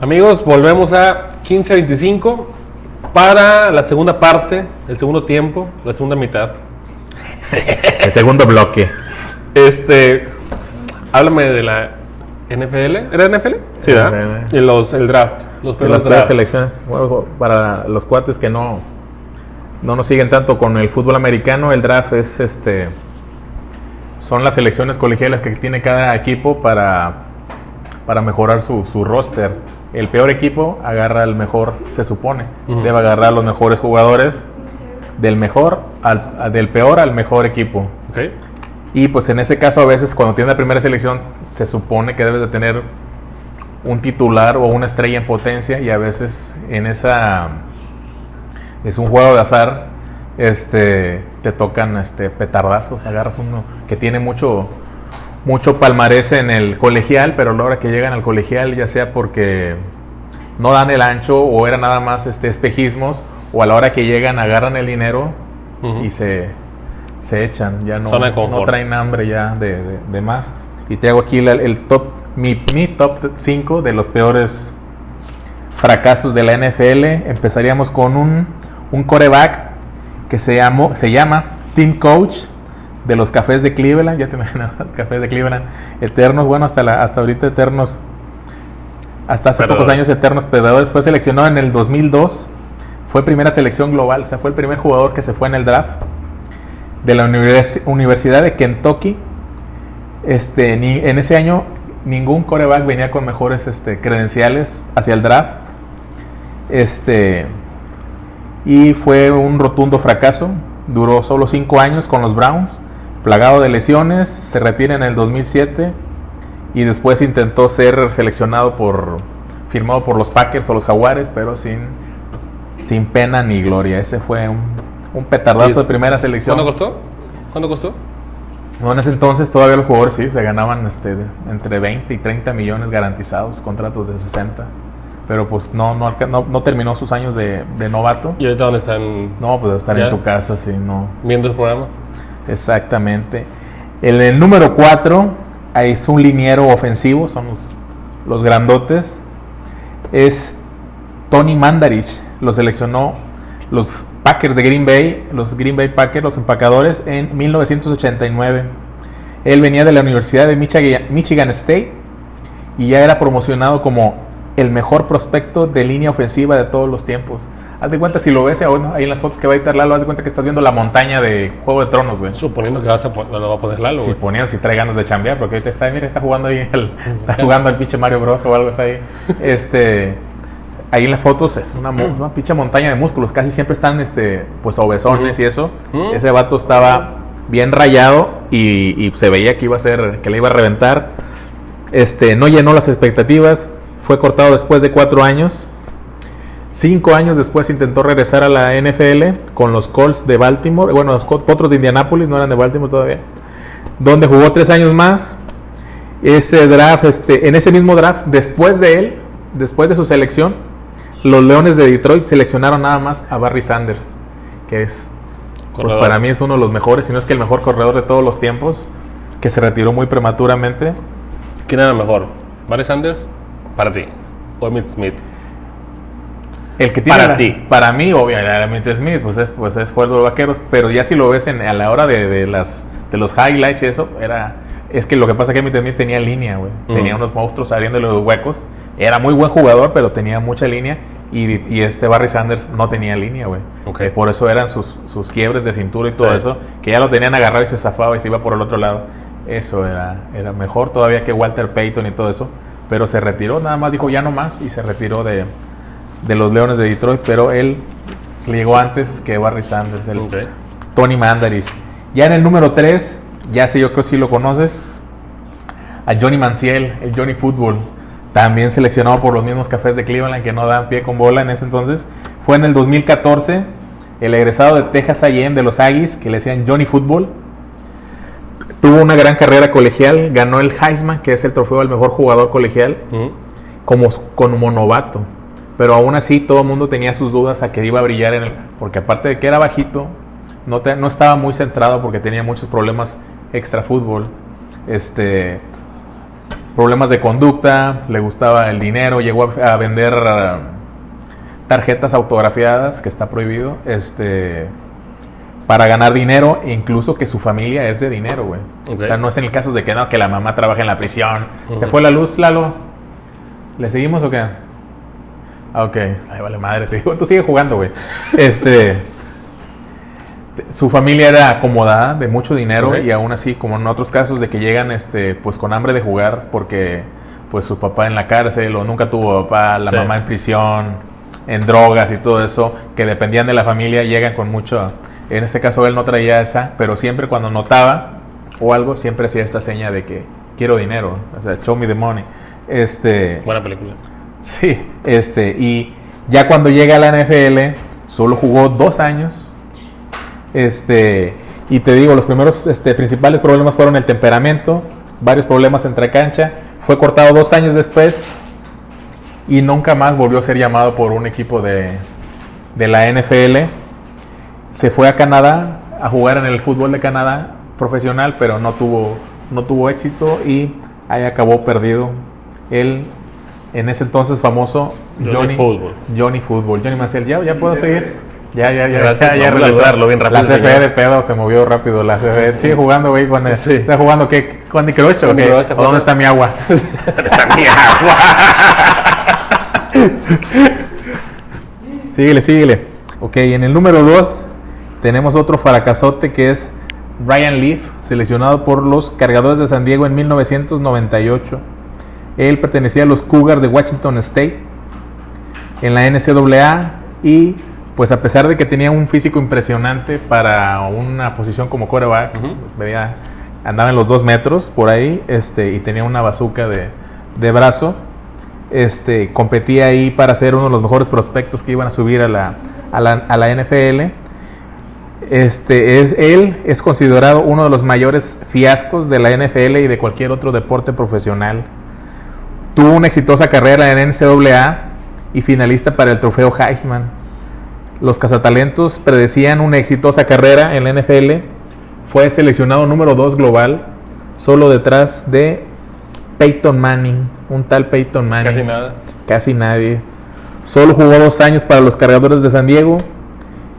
Amigos, volvemos a 15-25 para la segunda parte, el segundo tiempo, la segunda mitad. El segundo bloque. Este, háblame de la NFL. ¿Era NFL? Sí, ¿verdad? NFL. Y los, el draft. Los primeros las peores draft. selecciones. Bueno, para los cuates que no, no nos siguen tanto con el fútbol americano, el draft es este. Son las selecciones colegiales que tiene cada equipo para, para mejorar su, su roster. El peor equipo agarra al mejor, se supone. Debe agarrar a los mejores jugadores del mejor al, del peor al mejor equipo. Ok. Y pues en ese caso a veces cuando tiene la primera selección se supone que debes de tener un titular o una estrella en potencia y a veces en esa es un juego de azar este te tocan este petardazos, agarras uno que tiene mucho mucho palmarés en el colegial, pero a la hora que llegan al colegial, ya sea porque no dan el ancho o era nada más este, espejismos, o a la hora que llegan agarran el dinero y se, se echan, ya no, no traen hambre ya de, de- de más. Y te hago aquí la- el top, mi, mi top 5 de los peores fracasos de la NFL. Empezaríamos con un, un coreback que se, llamó, se llama Team Coach de los Cafés de Cleveland. Ya te imaginas, Cafés de Cleveland. Eternos, bueno, hasta, la, hasta ahorita Eternos. Hasta hace pocos años Eternos Perdedores. Fue seleccionado en el 2002. Fue primera selección global. O sea, fue el primer jugador que se fue en el draft de la univers- Universidad de Kentucky. Este, ni, en ese año ningún coreback venía con mejores este, credenciales hacia el draft. Este, y fue un rotundo fracaso. Duró solo cinco años con los Browns, plagado de lesiones. Se retira en el 2007 y después intentó ser seleccionado por, firmado por los Packers o los Jaguares, pero sin, sin pena ni gloria. Ese fue un, un petardazo de primera selección. ¿Cuánto costó? ¿Cuánto costó? No, en ese entonces todavía los jugadores sí se ganaban este, entre 20 y 30 millones garantizados, contratos de 60. Pero pues no, no, no, no terminó sus años de, de novato. ¿Y ahorita dónde están No, pues estar en su casa, sí, no. viendo el programa? Exactamente. El, el número 4 es un liniero ofensivo, son los, los grandotes. Es Tony Mandarich, lo seleccionó los Packers de Green Bay, los Green Bay Packers, los empacadores, en 1989. Él venía de la Universidad de Michigan, Michigan State y ya era promocionado como el mejor prospecto de línea ofensiva de todos los tiempos. Haz de cuenta, si lo ves ahora, ahí en las fotos que va a editar Lalo, haz de cuenta que estás viendo la montaña de Juego de Tronos, güey. Suponiendo que vas a lo va a poner Lalo, güey. ponían, si trae ganas de chambear, porque ahorita está, mira, está jugando ahí, el- está jugando al pinche Mario Bros o algo, está ahí. Este, ahí en las fotos es una, una pinche montaña de músculos, casi siempre están, este, pues obesones y eso. Ese vato estaba bien rayado y, y se veía que iba a ser, que le iba a reventar. Este, no llenó las expectativas, fue cortado después de cuatro años. Cinco años después intentó regresar a la NFL con los Colts de Baltimore, bueno, los Potros de Indianápolis, no eran de Baltimore todavía, donde jugó tres años más. Ese draft, este, en ese mismo draft, después de él, después de su selección, los Leones de Detroit seleccionaron nada más a Barry Sanders, que es, pues para mí es uno de los mejores, si no es que el mejor corredor de todos los tiempos, que se retiró muy prematuramente. ¿Quién era mejor? ¿Barry Sanders? Para ti. ¿O Emmitt Smith? El que tiene Para la- ti. Para mí, obviamente, Smith, pues es, pues es de los vaqueros, pero ya si lo ves en, a la hora de, de las, de los highlights y eso, era. Es que lo que pasa es que Emmitt Smith tenía línea, güey. Tenía unos monstruos saliendo de los huecos. Era muy buen jugador, pero tenía mucha línea. Y, y este Barry Sanders no tenía línea, güey. Ok. Eh, Por eso eran sus, sus quiebres de cintura y todo Sí. eso, que ya lo tenían agarrado y se zafaba y se iba por el otro lado. Eso era, era mejor todavía que Walter Payton y todo eso. Pero se retiró, nada más dijo ya no más y se retiró de, de los Leones de Detroit, pero él llegó antes que Barry Sanders, el. Tony Mandaris. Ya en el número 3, ya sé yo creo si lo conoces, a Johnny Manciel, el Johnny Football, también seleccionado por los mismos cafés de Cleveland que no dan pie con bola en ese entonces. Fue en el 2014, el egresado de Texas A&M de los Aggies, que le decían Johnny Football. Tuvo una gran carrera colegial, ganó el Heisman, que es el trofeo al mejor jugador colegial como, como novato. Pero aún así todo el mundo tenía sus dudas a que iba a brillar en el... Porque aparte de que era bajito, no, te- no estaba muy centrado porque tenía muchos problemas extra fútbol. Este, problemas de conducta, le gustaba el dinero, llegó a, a vender ah, tarjetas autografiadas, que está prohibido, este, para ganar dinero, e incluso que su familia es de dinero, güey. O sea, no es en el caso de que no, que la mamá trabaja en la prisión. Se fue la luz, Lalo. ¿Le seguimos o qué? Ah, ok. Ay, vale madre, te digo, tú sigue jugando, güey. Este. Su familia era acomodada, de mucho dinero, y aún así, como en otros casos, de que llegan este, pues con hambre de jugar, porque pues su papá en la cárcel, o nunca tuvo papá, la Sí. mamá en prisión, en drogas y todo eso, que dependían de la familia, llegan con mucho. En este caso él no traía esa, pero siempre cuando notaba o algo, siempre hacía esta seña de que quiero dinero, o sea, show me the money. Este, Buena película. Sí, este, y ya cuando llega a la NFL, solo jugó dos años. Este, y te digo, los primeros este, principales problemas fueron el temperamento, varios problemas entre cancha. Fue cortado dos años después y nunca más volvió a ser llamado por un equipo de, de la NFL. Se fue a Canadá a jugar en el fútbol de Canadá profesional, pero no tuvo, no tuvo éxito y ahí acabó perdido. Él, en ese entonces famoso Johnny Johnny, Football. Johnny Football. Johnny Manciel, ¿ya, ya puedo seguir? Ya, ya, ya. Gracias, ya, ya vamos a bien rápido, La CFE de pedo se movió rápido. La CFE sigue jugando, güey. Con el- Sí. ¿Está jugando qué? ¿Candy Crush o qué? Crush, está ¿O ¿Dónde jugando. está mi agua? Está mi agua. Síguele, síguele. Ok, en el número 2 tenemos otro fracasote que es Ryan Leaf, seleccionado por los Cargadores de San Diego en 1998. Él pertenecía a los Cougars de Washington State en la NCAA y pues a pesar de que tenía un físico impresionante para una posición como quarterback, Ujú. veía- andaba en los dos metros por ahí este, y tenía una bazuca de, de brazo este, competía ahí para ser uno de los mejores prospectos que iban a subir a la, a la, a la NFL. Este, es, él es considerado uno de los mayores fiascos de la NFL y de cualquier otro deporte profesional. Tuvo una exitosa carrera en NCAA y finalista para el trofeo Heisman. Los cazatalentos predecían una exitosa carrera en la NFL. Fue seleccionado número 2 global, solo detrás de Peyton Manning, un tal Peyton Manning. Casi nada. Casi nadie. Solo jugó dos años para los cargadores de San Diego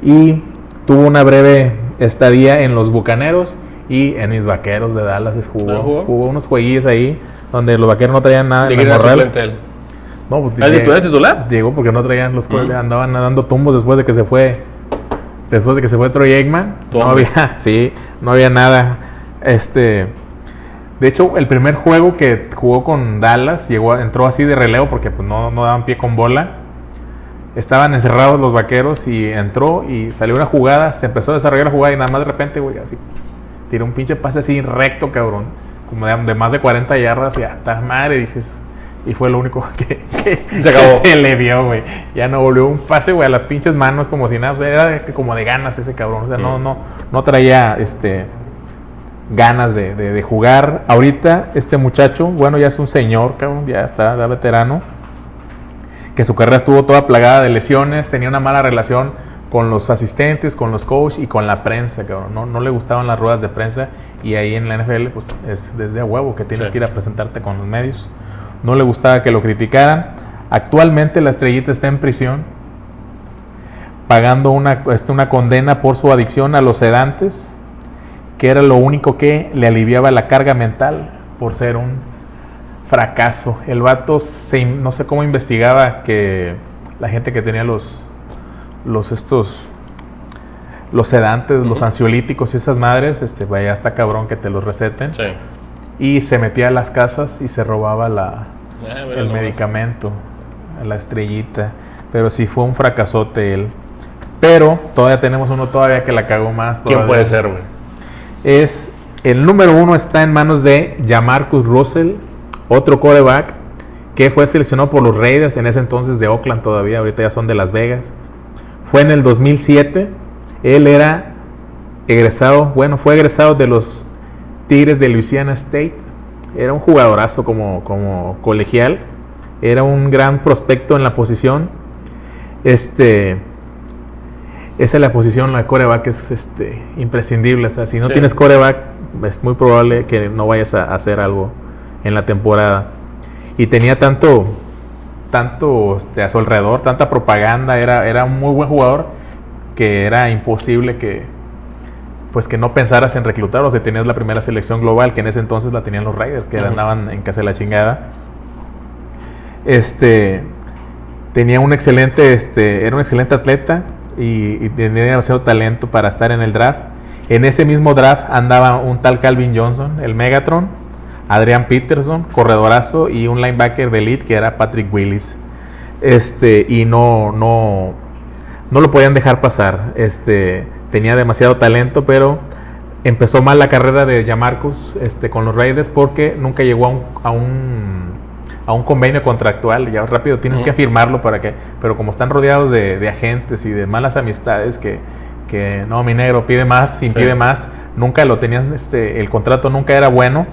y tuvo una breve estadía en los Bucaneros y en mis vaqueros de Dallas jugó. Ah, ¿jugó? Jugó unos jueguillos ahí donde los vaqueros no traían nada ¿De el? No, pues, ¿Ah, lleg- titular, titular? Llegó porque no traían los Mm. andaban dando tumbos después de que se fue después de que se fue Troy. Tu No había, sí, no había nada. Este de hecho, el primer juego que jugó con Dallas llegó, a- entró así de relevo porque pues, no, no daban pie con bola. Estaban encerrados los vaqueros y entró y salió una jugada, se empezó a desarrollar la jugada y nada más de repente, güey, así tiró un pinche pase así recto, cabrón, como de, de más de 40 yardas y hasta madre, dices. Y fue lo único que, que- Se acabó. que se le vio, güey. Ya no volvió un pase, güey, a las pinches manos como si nada. o sea, era como de ganas ese cabrón. O sea, no, Mm. no, no traía este ganas de, de- de jugar. Ahorita, este muchacho, bueno, ya es un señor, cabrón, ya está, ya veterano. Que su carrera estuvo toda plagada de lesiones, tenía una mala relación con los asistentes, con los coaches y con la prensa, cabrón. No, no le gustaban las ruedas de prensa y ahí en la NFL, pues es desde a huevo que tienes Sí. que ir a presentarte con los medios. No le gustaba que lo criticaran. Actualmente la estrellita está en prisión pagando una, este, una condena por su adicción a los sedantes, que era lo único que le aliviaba la carga mental por ser un fracaso. El vato se no sé cómo investigaba que la gente que tenía los los estos los sedantes, los ansiolíticos y esas madres, este vaya hasta cabrón que te los receten Sí. y se metía a las casas y se robaba la Ah, el medicamento, la estrellita, pero sí fue un fracasote él. Pero todavía tenemos uno todavía que la cagó más. ¿Quién puede ser, güey? Es el número uno está en manos de Jamarcus Russell, otro coreback que fue seleccionado por los Raiders en ese entonces de Oakland todavía, ahorita ya son de Las Vegas. Fue en el 2007. Él era egresado, bueno, fue egresado de los Tigres de Louisiana State. Era un jugadorazo como, como colegial. Era un gran prospecto en la posición. Este. Esa es la posición, la coreback es este, imprescindible. O sea, si no Sí. tienes coreback, es muy probable que no vayas a hacer algo en la temporada. Y tenía tanto, tanto este, a su alrededor, tanta propaganda, era, era un muy buen jugador que era imposible que pues que no pensaras en reclutar o sea, tenías la primera selección global que en ese entonces la tenían los Raiders que Ujú. andaban en casa de la chingada este tenía un excelente este era un excelente atleta y, y tenía demasiado talento para estar en el draft en ese mismo draft andaba un tal Calvin Johnson el Megatron Adrian Peterson corredorazo y un linebacker de elite que era Patrick Willis este y no no no lo podían dejar pasar. Este, tenía demasiado talento, pero empezó mal la carrera de Jamarcus este, con los Raiders porque nunca llegó a un, a un, a un convenio contractual. Ya rápido tienes Ujú. que firmarlo para que. Pero como están rodeados de, de agentes y de malas amistades que, que no, mi negro pide más, impide Sí. más, nunca lo tenías, este, el contrato nunca era bueno.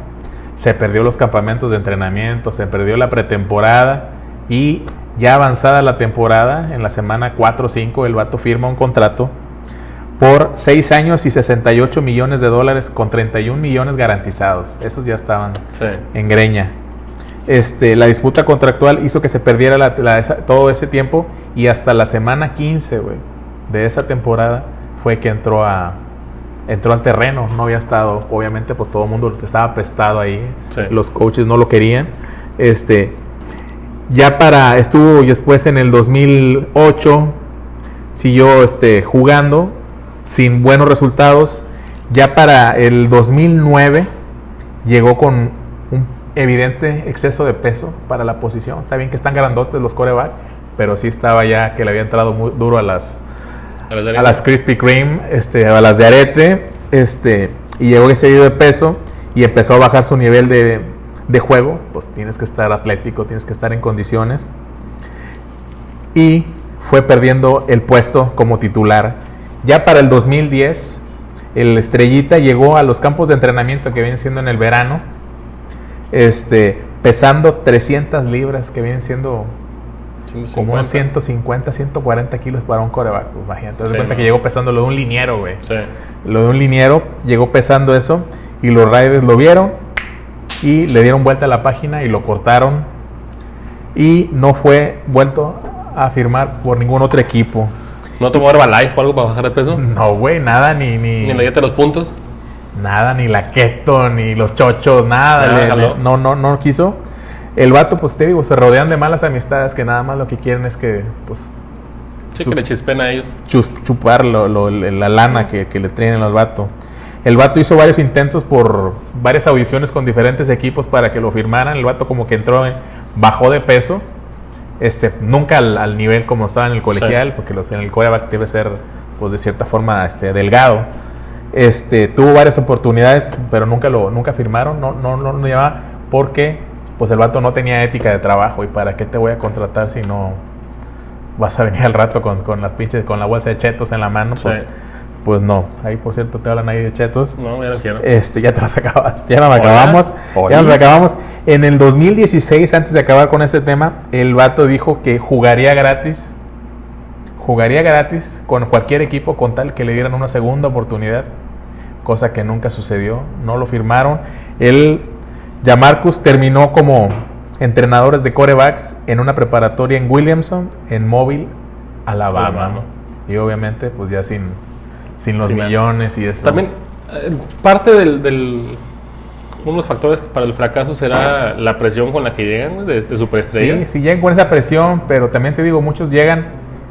Se perdió los campamentos de entrenamiento, se perdió la pretemporada y ya avanzada la temporada, en la semana 4 o 5, el vato firma un contrato por 6 años y 68 millones de dólares con 31 millones garantizados. Esos ya estaban Sí. en greña. Este, la disputa contractual hizo que se perdiera la- la- esa- todo ese tiempo y hasta la semana 15, güey, de esa temporada fue que entró a entró al terreno, no había estado, obviamente pues todo el mundo estaba prestado ahí, Sí. los coaches no lo querían. Este, ya para estuvo después en el 2008 siguió este jugando sin buenos resultados. Ya para el 2009 llegó con un evidente exceso de peso para la posición. Está bien que están grandotes los coreback, pero sí estaba ya que le había entrado muy duro a las A las de a las Krispy Kreme, este, a las de arete, este, y llegó excedido de peso y empezó a bajar su nivel de, de juego. Pues tienes que estar atlético, tienes que estar en condiciones. Y fue perdiendo el puesto como titular. Ya para el 2010, el Estrellita llegó a los campos de entrenamiento que vienen siendo en el verano, este, pesando 300 libras, que vienen siendo como unos 150, 140 kilos para un coreback. pues, Imagínate, te das Sí, cuenta que llegó pesando lo de un liniero, güey. Sí. Lo de un liniero llegó pesando eso y los Raiders lo vieron y le dieron vuelta a la página y lo cortaron y no fue vuelto a firmar por ningún otro equipo. ¿No tomó Herbalife o algo para bajar de peso? No, güey, nada, ni, ni, Ni la dieta de los puntos. nada, ni la keto, ni los chochos, nada. Nada, le- jaló. le- no, no, no quiso. El vato, pues te digo, se rodean de malas amistades que nada más lo que quieren es que, pues, Sí, que le chispen a ellos. chus- chupar lo- lo- la lana que, que le traen al vato. El vato hizo varios intentos por varias audiciones con diferentes equipos para que lo firmaran. El vato como que entró, en- bajó de peso. Este, nunca al, al nivel como estaba en el colegial, porque los, en el coreback debe ser, pues de cierta forma, este, delgado. Este, tuvo varias oportunidades, pero nunca lo, nunca firmaron, no, no, no lo llevaba, porque pues el vato no tenía ética de trabajo. ¿Y para qué te voy a contratar si no vas a venir al rato con, con las pinches, con la bolsa de chetos en la mano? Pues, Sí. pues no. Ahí por cierto te hablan ahí de chetos. No, ya no quiero. Este, ya te los acabaste, ya nos acabamos. Hola. Ya nos acabamos. En el 2016, antes de acabar con este tema, el vato dijo que jugaría gratis. Jugaría gratis con cualquier equipo con tal que le dieran una segunda oportunidad. Cosa que nunca sucedió. No lo firmaron. Él, Jamarcus, terminó como entrenadores de corebacks en una preparatoria en Williamson, en Mobile, Alabama. Alabama. Y obviamente, pues ya sin, sin los millones y eso. También, eh, parte del, del- Uno de los factores para el fracaso será la presión con la que llegan de, de Sí, superestrellas. sí llegan con esa presión, pero también te digo, muchos llegan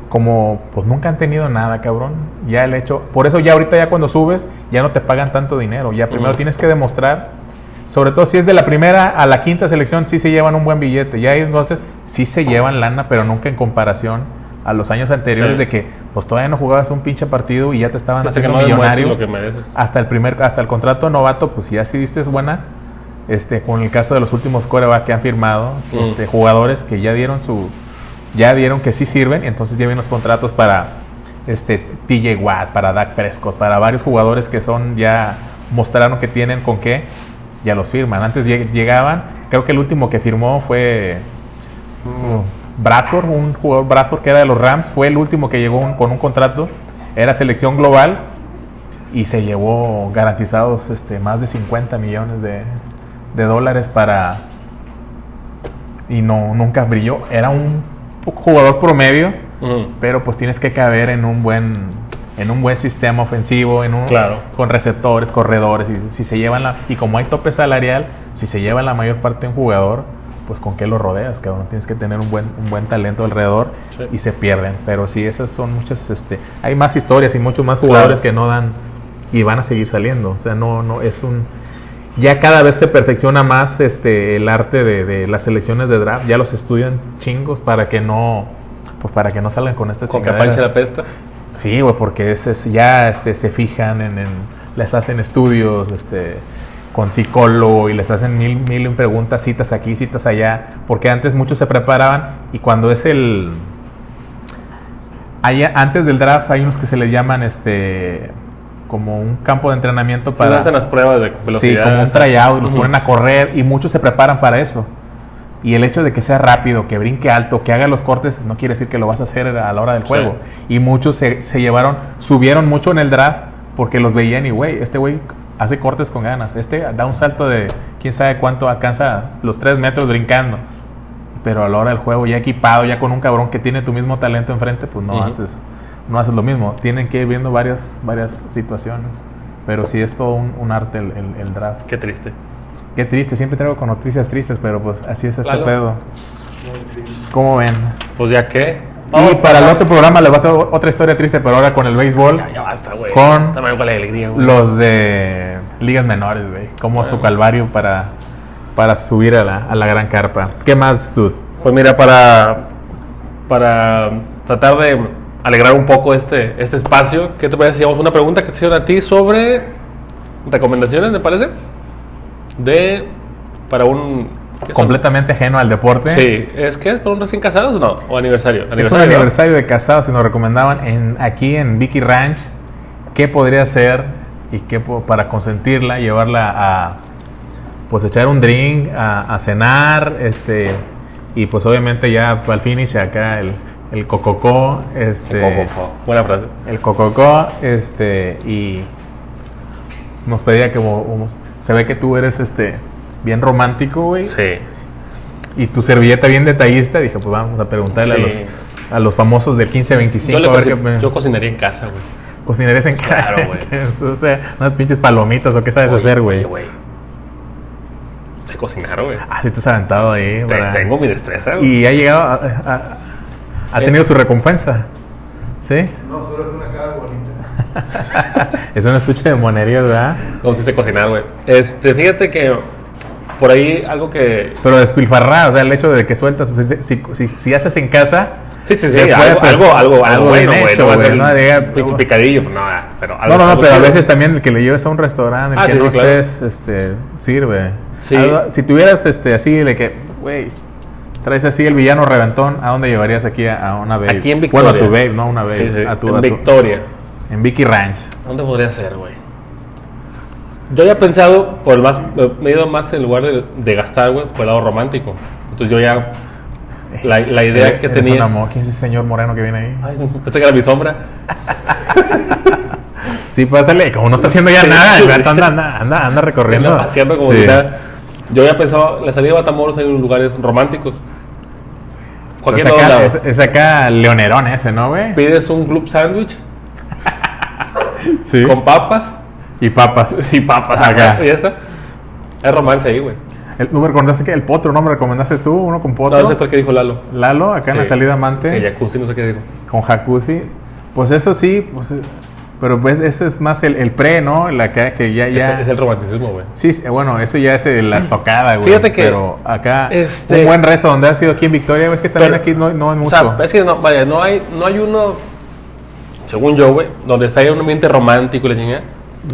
como, pues nunca han tenido nada, cabrón. Ya el hecho, por eso ya ahorita ya cuando subes, ya no te pagan tanto dinero. Ya primero tienes que demostrar, sobre todo si es de la primera a la quinta selección, sí se llevan un buen billete. Ya ahí entonces sí se llevan lana, pero nunca en comparación a los años anteriores Sí. de que pues todavía no jugabas un pinche partido y ya te estaban Sí, que haciendo no millonario lo que mereces. hasta el primer hasta el contrato novato pues ya sí diste es buena este con el caso de los últimos coreback que han firmado Mm. este jugadores que ya dieron su ya dieron que sí sirven entonces ya vienen los contratos para este TJ Watt para Dak Prescott para varios jugadores que son ya mostraron que tienen con qué ya los firman. Antes lleg- llegaban creo que el último que firmó fue uh, Bradford un jugador Bradford que era de los Rams fue el último que llegó un- con un contrato era selección global y se llevó garantizados este, más de 50 millones de, de dólares para y no nunca brilló. Era un jugador promedio Ujú. pero pues tienes que caber en un buen en un buen sistema ofensivo en un Claro. con receptores corredores y si se llevan la y como hay tope salarial si se lleva la mayor parte de un jugador pues con qué lo rodeas cabrón tienes que tener un buen un buen talento alrededor Sí. y se pierden pero sí esas son muchas este hay más historias y muchos más jugadores Claro. que no dan y van a seguir saliendo o sea no no es un ya cada vez se perfecciona más este el arte de, de las selecciones de draft ya los estudian chingos para que no pues para que no salgan con estas Con chingaderas. capancha la pesta. Sí, güey, porque es, es- ya este, se fijan en, en- les hacen estudios este, con psicólogo y les hacen mil, mil preguntas, citas aquí, citas allá, porque antes muchos se preparaban y cuando es el... hay- antes del draft hay unos que se les llaman este como un campo de entrenamiento Para para... hacen las pruebas de Sí, velocidad. como un tryout, los ponen a correr y muchos se preparan para eso. Y el hecho de que sea rápido, que brinque alto, que haga los cortes, no quiere decir que lo vas a hacer a la hora del Sí. juego. Y muchos se, se llevaron, subieron mucho en el draft porque los veían y, güey, este güey hace cortes con ganas. Este da un salto de quién sabe cuánto alcanza los tres metros brincando. Pero a la hora del juego, ya equipado, ya con un cabrón que tiene tu mismo talento enfrente, pues no Ujú. haces no haces lo mismo. Tienen que ir viendo varias, varias situaciones. Pero sí es todo un, un arte el, el- el draft. Qué triste. Qué triste, siempre traigo con noticias tristes, pero pues así es este pedo. ¿Cómo ven? Pues ya que. y para el otro programa les va a hacer otra historia triste, pero ahora con el béisbol, Ya, ya basta, güey. Con También con la alegría, güey. los de ligas menores, güey. Como su calvario para, para subir a la, a la gran carpa. ¿Qué más, dude? Pues mira, para, para tratar de alegrar un poco este, este espacio, ¿qué te parece si hacemos una pregunta que te hicieron a ti sobre recomendaciones, me parece? De. Para un. Completamente ajeno al deporte. Sí, ¿es que es para un recién casados o no? ¿O aniversario? Es un Aniversario, ¿no? aniversario de casados y nos recomendaban en, aquí en Vicky Ranch qué podría hacer y qué para consentirla, llevarla a pues echar un drink, a, a cenar, este y pues obviamente ya al finish acá el, el cococó, este Cococó. Buena frase. el cococó, este y nos pedía que se ve que tú eres este bien romántico, güey, Sí. y tu servilleta bien detallista, dije, pues vamos a preguntarle Sí. a, los, a los famosos del 1525 Yo, a ver qué me- yo cocinaría en casa, güey. cocinarías en casa. Claro, güey. o sea, unas pinches palomitas o qué sabes Oye, hacer, güey. oye, Sé cocinar, güey. Ah, sí te has aventado ahí. Te- Tengo mi destreza, güey. Y ha llegado, a- a- ha Eh. tenido su recompensa. ¿Sí? No, solo es una. es un estuche de monerías, ¿verdad? No sí sé cocinar, güey. Este, fíjate que por ahí algo que. Pero despilfarrar, o sea, el hecho de que sueltas, pues, si, si, si- haces en casa, Sí, sí, sí. te puede Algo, prestar- algo, algo, algo bueno, güey. No a ¿no? Diga- picadillo, pues no, pero algo- No, no, no, algo pero a veces también el que le lleves a un restaurante, el Ah, que sí, no sí, claro. estés, este, sirve. Sí. Algo- si tuvieras este, así, de que, güey, traes así el villano reventón, ¿a dónde llevarías aquí a, a una babe? Aquí en Victoria. Bueno, a tu babe, no una babe. Sí, sí, A tu, en a tu- Victoria. En Vicky Ranch. ¿Dónde podría ser, güey? Yo había pensado, por el más, me he ido más en lugar de, de gastar, güey, por el lado romántico. Entonces yo ya, la, la idea que tenía... un amor. ¿Quién es ese señor moreno que viene ahí? Ay, pensé que era mi sombra. Sí, pásale, como no está haciendo ya Sí, nada, sí. el gato anda, anda, anda, anda recorriendo. Anda paseando como Sí. si nada. Yo había pensado, la salida de Matamoros hay lugares románticos. Cualquier es, dos acá, es, es acá leonerón ese, ¿no, güey? Pides un club sándwich Sí. con papas Y papas. y papas Acá. Y esa. Hay romance ahí, güey. El, ¿No me recomendaste que el potro, no me recomendaste tú? Uno con potro. No sé por qué dijo Lalo. Lalo, acá en la Sí. salida amante. Que jacuzzi, no sé qué dijo. con jacuzzi. Pues eso sí, pues, eh, pero pues ese es más el, el pre, ¿no? La que, que ya, ya. Es, es el romanticismo, güey. Sí, sí, bueno, eso ya es la estocada, güey. Fíjate que, Pero acá, este- un buen rezo donde ha sido aquí en Victoria, ves que también Pero- aquí no, no hay O mucho. sea, es que no, vaya, no hay, no hay uno, según yo, güey, donde está ahí un ambiente romántico y la chingada.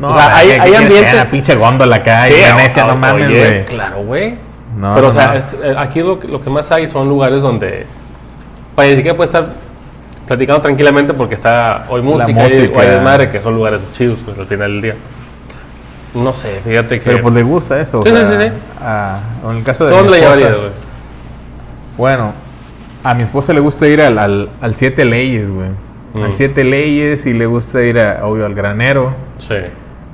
no, o sea, hay, hay tienes que ir a ambientes. la pinche góndola acá, y Sí, Venecia, o- no o- mames, güey. Claro, güey. No, Pero, no, o sea, es- eh, aquí lo, que- lo que más hay son lugares donde, para siquiera puede estar platicando tranquilamente porque está hoy música, música. o hay desmadre, que son lugares chidos pues, al final del día. No sé, fíjate que. Pero pues le gusta eso. o Sí, sí, sea, sí, sí. a- o en el caso de. ¿Dónde mi le esposa, llevarías, güey? Bueno, a mi esposa le gusta ir al, al, al Siete Leyes, güey. Mm. Al Siete Leyes y le gusta ir, a, obvio, al granero. Sí.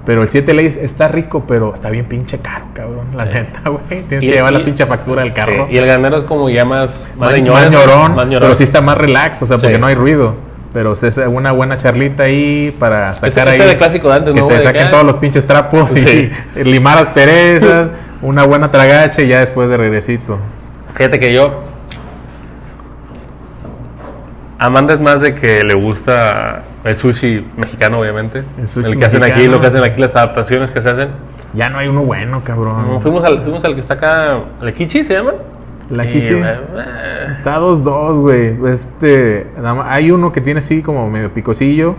Pero el 7 leyes está rico, pero está bien pinche caro, cabrón. La Sí. neta, güey. Tienes Y- que llevar y- la pinche factura del carro. Sí, Y el granero es como ya más. más, más llorón, Más pero sí está más relax, o sea, porque no hay ruido. Pero es una buena charlita ahí para sacar Ese- ahí. ese de clásico de antes, que ¿no, te saquen Que- todos los pinches trapos Sí. y limar las perezas, una buena tragache y ya después de regresito. Fíjate que yo. Amanda es más de que le gusta el sushi mexicano, obviamente. El sushi que hacen aquí, lo que hacen aquí, las adaptaciones que se hacen. Ya no hay uno bueno, cabrón. No, fuimos, al, fuimos al que está acá, ¿el Kichi se llama? La Y, Kichi. eh, Está 2-2, güey. Este, hay uno que tiene así como medio picosillo.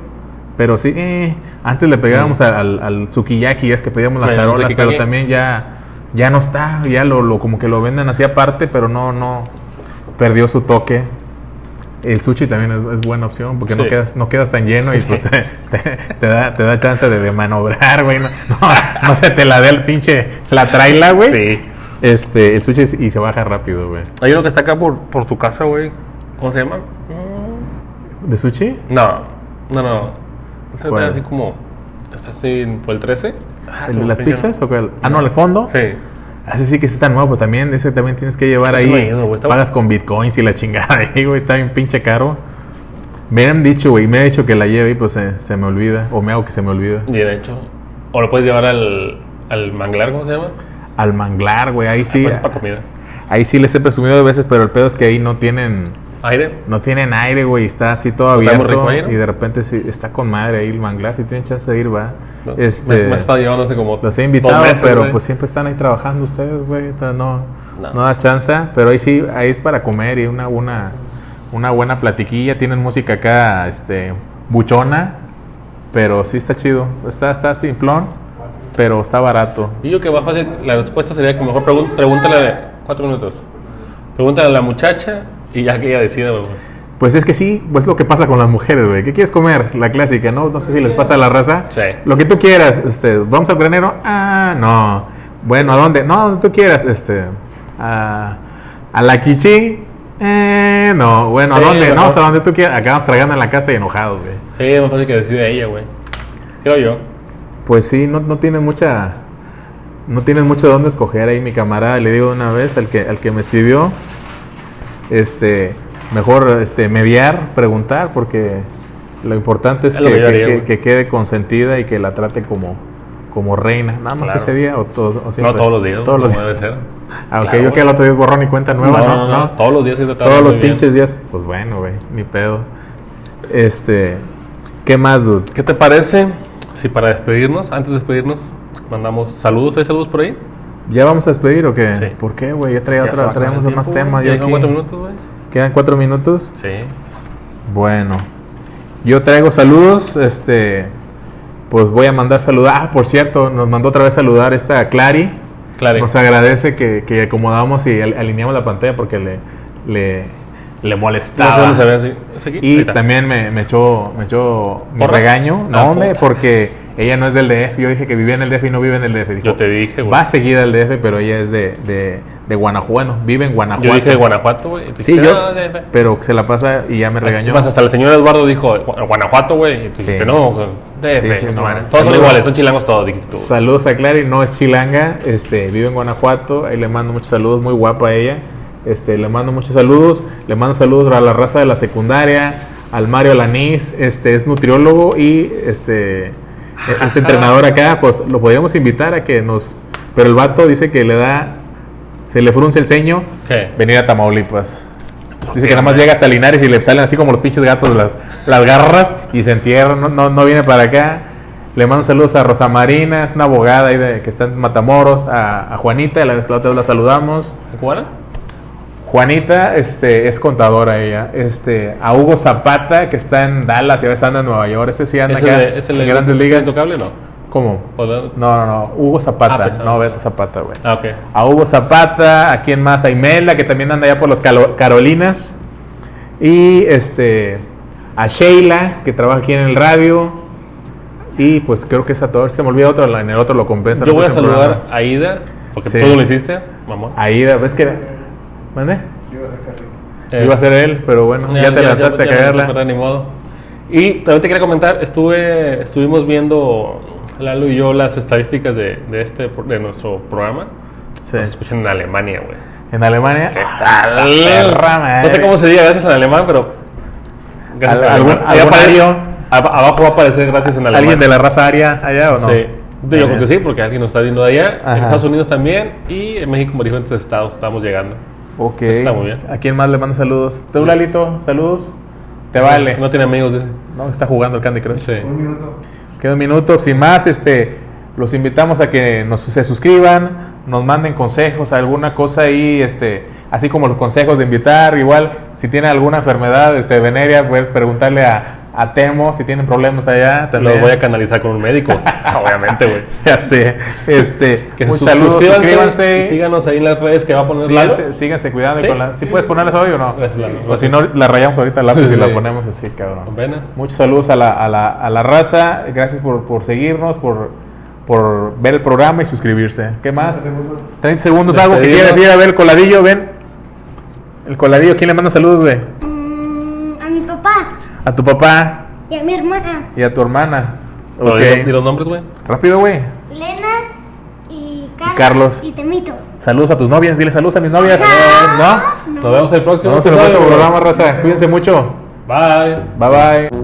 Pero sí, eh, antes le pegábamos al, al, al tsukiyaki, es que pedíamos la. El charola, pero también ya, ya no está, ya lo, lo como que lo venden así aparte, pero no, no, perdió su toque. El sushi también es, es buena opción porque no, quedas, no quedas tan lleno y Sí. pues te, te- te da, te da chance de, de manobrar, güey. No, no, no se te la dé el pinche la traila, güey. Sí. Este, el sushi es- y se baja rápido, güey. Hay uno que está acá por, por su casa, güey. ¿Cómo se llama? ¿De sushi? No, no, no. Está ¿Cuál? así como. Está así por el 13. Ah, ¿El de las pizzas o cuál? Ah, no, al fondo. Sí. Ese sí que ese está nuevo, pero también ese también tienes que llevar Sí, ahí. ido, pagas con bitcoins y la chingada ahí, güey, está bien pinche caro. Me han dicho, güey, me ha dicho que la lleve y pues se, se me olvida, o me hago que se me olvida. Y de hecho. O lo puedes llevar al, al manglar, ¿cómo se llama? Al manglar, güey, ahí sí. Pues para comida. Ahí sí les he presumido de veces, pero el pedo es que ahí no tienen Aire. no tienen aire, güey, está así todo abierto rico ahí, ¿no? y de repente sí, está con madre ahí el manglar, si tienen chance de ir, va. No, Este me, me está llevando hace como. Los he dos invitado, meses, pero güey. pues siempre están ahí trabajando ustedes, güey. No, No. da chance. Pero ahí sí, ahí es para comer y una, una, una buena platiquilla. Tienen música acá, este, buchona. Pero sí está chido. Está, está simplón, pero está barato. Y yo que va fácil, la respuesta sería que mejor pregúntale. Cuatro minutos. Pregúntale a la muchacha y ya que ella decida, güey. Pues es que sí, pues lo que pasa con las mujeres, güey. ¿Qué quieres comer? La clásica, ¿no? No sé si les pasa a la raza. Sí. Lo que tú quieras, este, vamos al granero. Ah, no. Bueno, ¿a dónde? No, donde tú quieras, este. A, a la Kichi. Eh, no. Bueno, ¿a Sí, dónde? No, o sea, donde tú quieras. Acabamos tragando en la casa y enojados, güey. Sí, es más fácil que decida ella, güey. Creo yo. Pues sí, no, no tiene mucha. No tienes mucho de dónde escoger ahí, mi camarada. Le digo una vez al que, al que me escribió. Este. Mejor este, mediar, preguntar, porque lo importante es que, que yo que- haría, que- güey. que quede consentida y que la trate como, como reina. Nada más Claro. ese día o, todo, o siempre? No todos los días, Todos los como días. debe ser. Aunque Claro, yo que el otro día borrón y cuenta nueva, ¿no? ¿no? Todos los días tratado Todos los bien. pinches días. Pues bueno, güey, ni pedo. Este. ¿Qué más, dude? ¿Qué te parece si para despedirnos, antes de despedirnos, mandamos saludos? ¿Hay saludos por ahí? ¿Ya vamos a despedir o qué? Sí. ¿Por qué, güey? Ya traía otra, traíamos más temas. quedan cuatro minutos, güey. ¿Quedan cuatro minutos? Sí. Bueno, yo traigo saludos, este, pues voy a mandar saludar. Ah, por cierto, nos mandó otra vez saludar esta Clary. Claro. Nos agradece que, que acomodamos y al- alineamos la pantalla porque le, le, le No sé molestaba. se ve así. ¿Es aquí? Y también me, me echó, me echó mi regaño. No, Ah, hombre, puta. porque ella no es del DF. Yo dije que vivía en el DF y no vive en el DF. Dijo, Yo te dije, güey. Va seguida al DF, pero ella es de, de, de Guanajuato. Vive en Guanajuato. Yo dije de Guanajuato, güey. Sí, yo. "No, DF". Pero se la pasa y ya me regañó. Más hasta el señor Eduardo dijo "Gua- Guanajuato, güey. Y tú Sí. dijiste, no, DF. Sí, sí, tu no. Todos son iguales, son chilangos todos, dijiste tú. Saludos a Clary, no es chilanga, este, vive en Guanajuato, ahí le mando muchos saludos, muy guapa ella. Este, le mando muchos saludos, le mando saludos a la raza de la secundaria, al Mario Lanís, este es nutriólogo y este es entrenador acá, pues lo podríamos invitar a que nos pero el vato dice que le da se le frunce el ceño ¿Qué? venir a Tamaulipas. Dice que nada más llega hasta Linares y le salen así como los pinches gatos las, las garras y se entierra, no, no, no viene para acá. Le mando saludos a Rosa Marina, es una abogada ahí de, que está en Matamoros, a, a Juanita, la, la otra vez la saludamos. ¿Cubana? Juanita este, es contadora ella. Este, a Hugo Zapata, que está en Dallas y a veces anda en Nueva York, ese sí anda ¿Es el, acá de- es el en de- grandes es el ligas. intocable no? ¿Cómo? ¿O de- No, no, no, Hugo Zapata, Ah, pensaba. no Beto Zapata, güey. Ah, ok. a Hugo Zapata, a quien más, a Imelda, que también anda allá por las Carolinas, y este a Sheila, que trabaja aquí en el radio, y pues creo que es a todos, se me olvida otro, en el otro lo compensa. Yo el voy a saludar programa. a Ida, porque Sí. tú lo hiciste, mamón. Aida, ves que... ¿Mande? Yo iba a hacer carrito. Eh, Iba a ser él, pero bueno, ya, te levantaste a ya me caerla. tocó, Ni modo. Y también te quería comentar, estuve, estuvimos viendo, Lalo y yo, las estadísticas de, de este, de nuestro programa. Sí. Nos escuchan en Alemania, güey. En Alemania. tal? esa perra madre. No sé cómo se diga gracias en alemán, pero. Gracias Al- en algún- alemán. Algún ario. ab- abajo va a aparecer gracias en alemán. ¿Alguien de la raza aria allá o no? Sí. Yo creo que sí, porque alguien nos está viendo de allá. Ajá. En Estados Unidos también. Y en México, como diferentes estados, estamos llegando. Ok. Está muy bien. ¿A quién más le manda saludos? ¿Tú, Lalito? ¿Saludos? Te vale. No tiene amigos, dice. No, está jugando el Candy Crush. Sí. Un minuto. Queda un minuto. Sin más, este, los invitamos a que nos, se suscriban, nos manden consejos, alguna cosa ahí, este, así como los consejos de invitar. Igual, si tiene alguna enfermedad este, venérea, puedes preguntarle a a Temo si tienen problemas allá. También. Los voy a canalizar con un médico, obviamente, güey. Ya sé. Este, Que un saludo, suscríbanse. y síganos ahí en las redes que va a poner Lalo. Síganse, síganse cuidando ¿Sí? con la. ¿Sí puedes ponerlas hoy o no? Gracias, Lalo. O si no, la rayamos ahorita al lápiz Sí, y la ponemos así, cabrón. Apenas. Muchos saludos a la, a la, a la raza. Gracias por, por seguirnos, por, por ver el programa y suscribirse. ¿Qué más? segundos. 30 segundos, algo que quieras ir a ver el coladillo, ven. El coladillo, ¿quién le manda saludos, güey? Mm, a mi papá A tu papá y a mi hermana, y a tu hermana. Pero Ok. di- di los nombres, güey. Rápido, güey. Lena y Carlos. Carlos. Y Temito. Saludos a tus novias, dile saludos a mis novias. Ajá. ¿No? Nos vemos el próximo Nos vemos en el próximo programa, raza. Cuídense mucho. Bye. Bye bye.